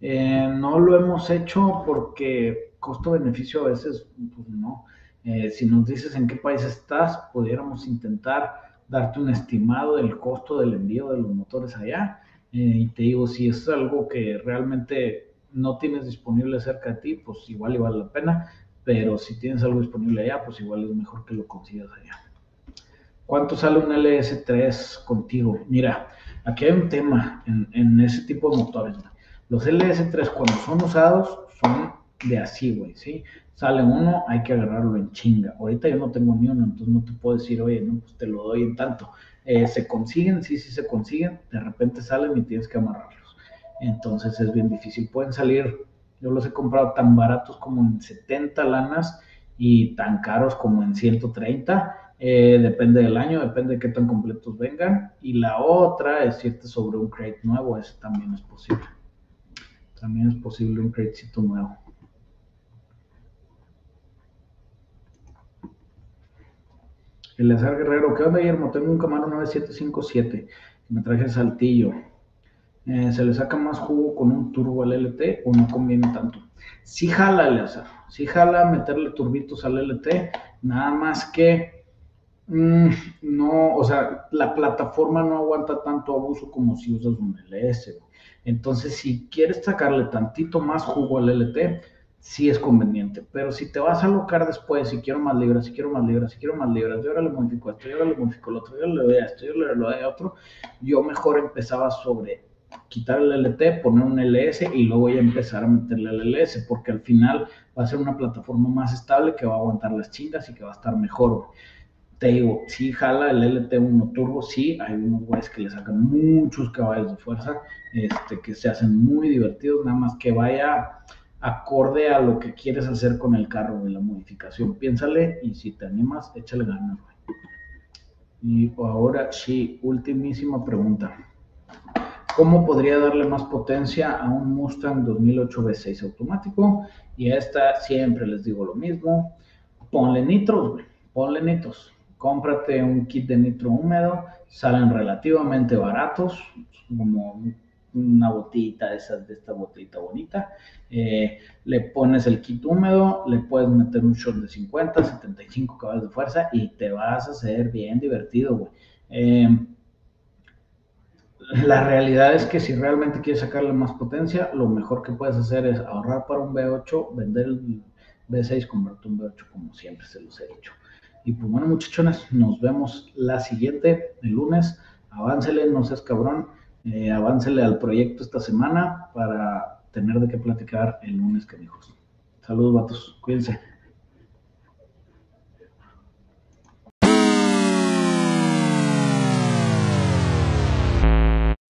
eh, no lo hemos hecho porque costo-beneficio a veces, pues no. Eh, si nos dices en qué país estás, pudiéramos intentar darte un estimado del costo del envío de los motores allá. Y te digo, si es algo que realmente no tienes disponible cerca de ti, pues igual vale la pena. Pero si tienes algo disponible allá, pues igual es mejor que lo consigas allá. ¿Cuánto sale un LS3 contigo? Mira, aquí hay un tema en, ese tipo de motores. Los LS3 cuando son usados son de así, güey, ¿sí? Sale uno, hay que agarrarlo en chinga. Ahorita yo no tengo ni uno, entonces no te puedo decir, oye, no, pues te lo doy en tanto. Eh, se consiguen, sí, sí se consiguen, de repente salen y tienes que amarrarlos. Entonces es bien difícil. Pueden salir, yo los he comprado tan baratos como en 70 lanas y tan caros como en 130 eh, depende del año, depende de qué tan completos vengan. Y la otra es irte sobre un crate nuevo, eso también es posible. También es posible un cratecito nuevo. Eleazar Guerrero, ¿qué onda Guillermo? Tengo un Camaro 9757 me traje saltillo. Eh, ¿Se le saca más jugo con un turbo al LT o no conviene tanto? Sí jala, Eleazar. Sí jala meterle turbitos al LT, nada más que Mm, no, o sea, la plataforma no aguanta tanto abuso como si usas un LS. Entonces, si quieres sacarle tantito más jugo al LT, sí es conveniente. Pero si te vas a alocar después, si quiero más libras, si quiero más libras, si quiero más libras, yo ahora le modifico esto, yo ahora le modifico lo otro, yo le doy a esto, yo le doy a otro, yo mejor empezaba sobre quitar el LT, poner un LS y luego ya empezar a meterle el LS, porque al final va a ser una plataforma más estable que va a aguantar las chingas y que va a estar mejor te digo, sí jala el LT1 turbo, sí, hay unos güeyes que le sacan muchos caballos de fuerza, este, que se hacen muy divertidos, nada más que vaya acorde a lo que quieres hacer con el carro de la modificación. Piénsale y si te animas, échale ganas, güey. Y ahora sí, ultimísima pregunta. ¿Cómo podría darle más potencia a un Mustang 2008 V6 automático? Y a esta siempre les digo lo mismo ponle nitros, güey. Ponle nitros. Cómprate un kit de nitro húmedo. Salen relativamente baratos, como una botita de, esas, de esta botita bonita. Eh, le pones el kit húmedo, le puedes meter un short de 50, 75 caballos de fuerza y te vas a hacer bien divertido, güey. Eh, la realidad es que si realmente quieres sacarle más potencia, lo mejor que puedes hacer es ahorrar para un V8, vender el V6, convertir un V8 como siempre se los he dicho. Y pues bueno, muchachones, nos vemos la siguiente, el lunes. Aváncele, no seas cabrón. Eh, aváncele al proyecto esta semana para tener de qué platicar el lunes, que. Saludos, vatos. Cuídense.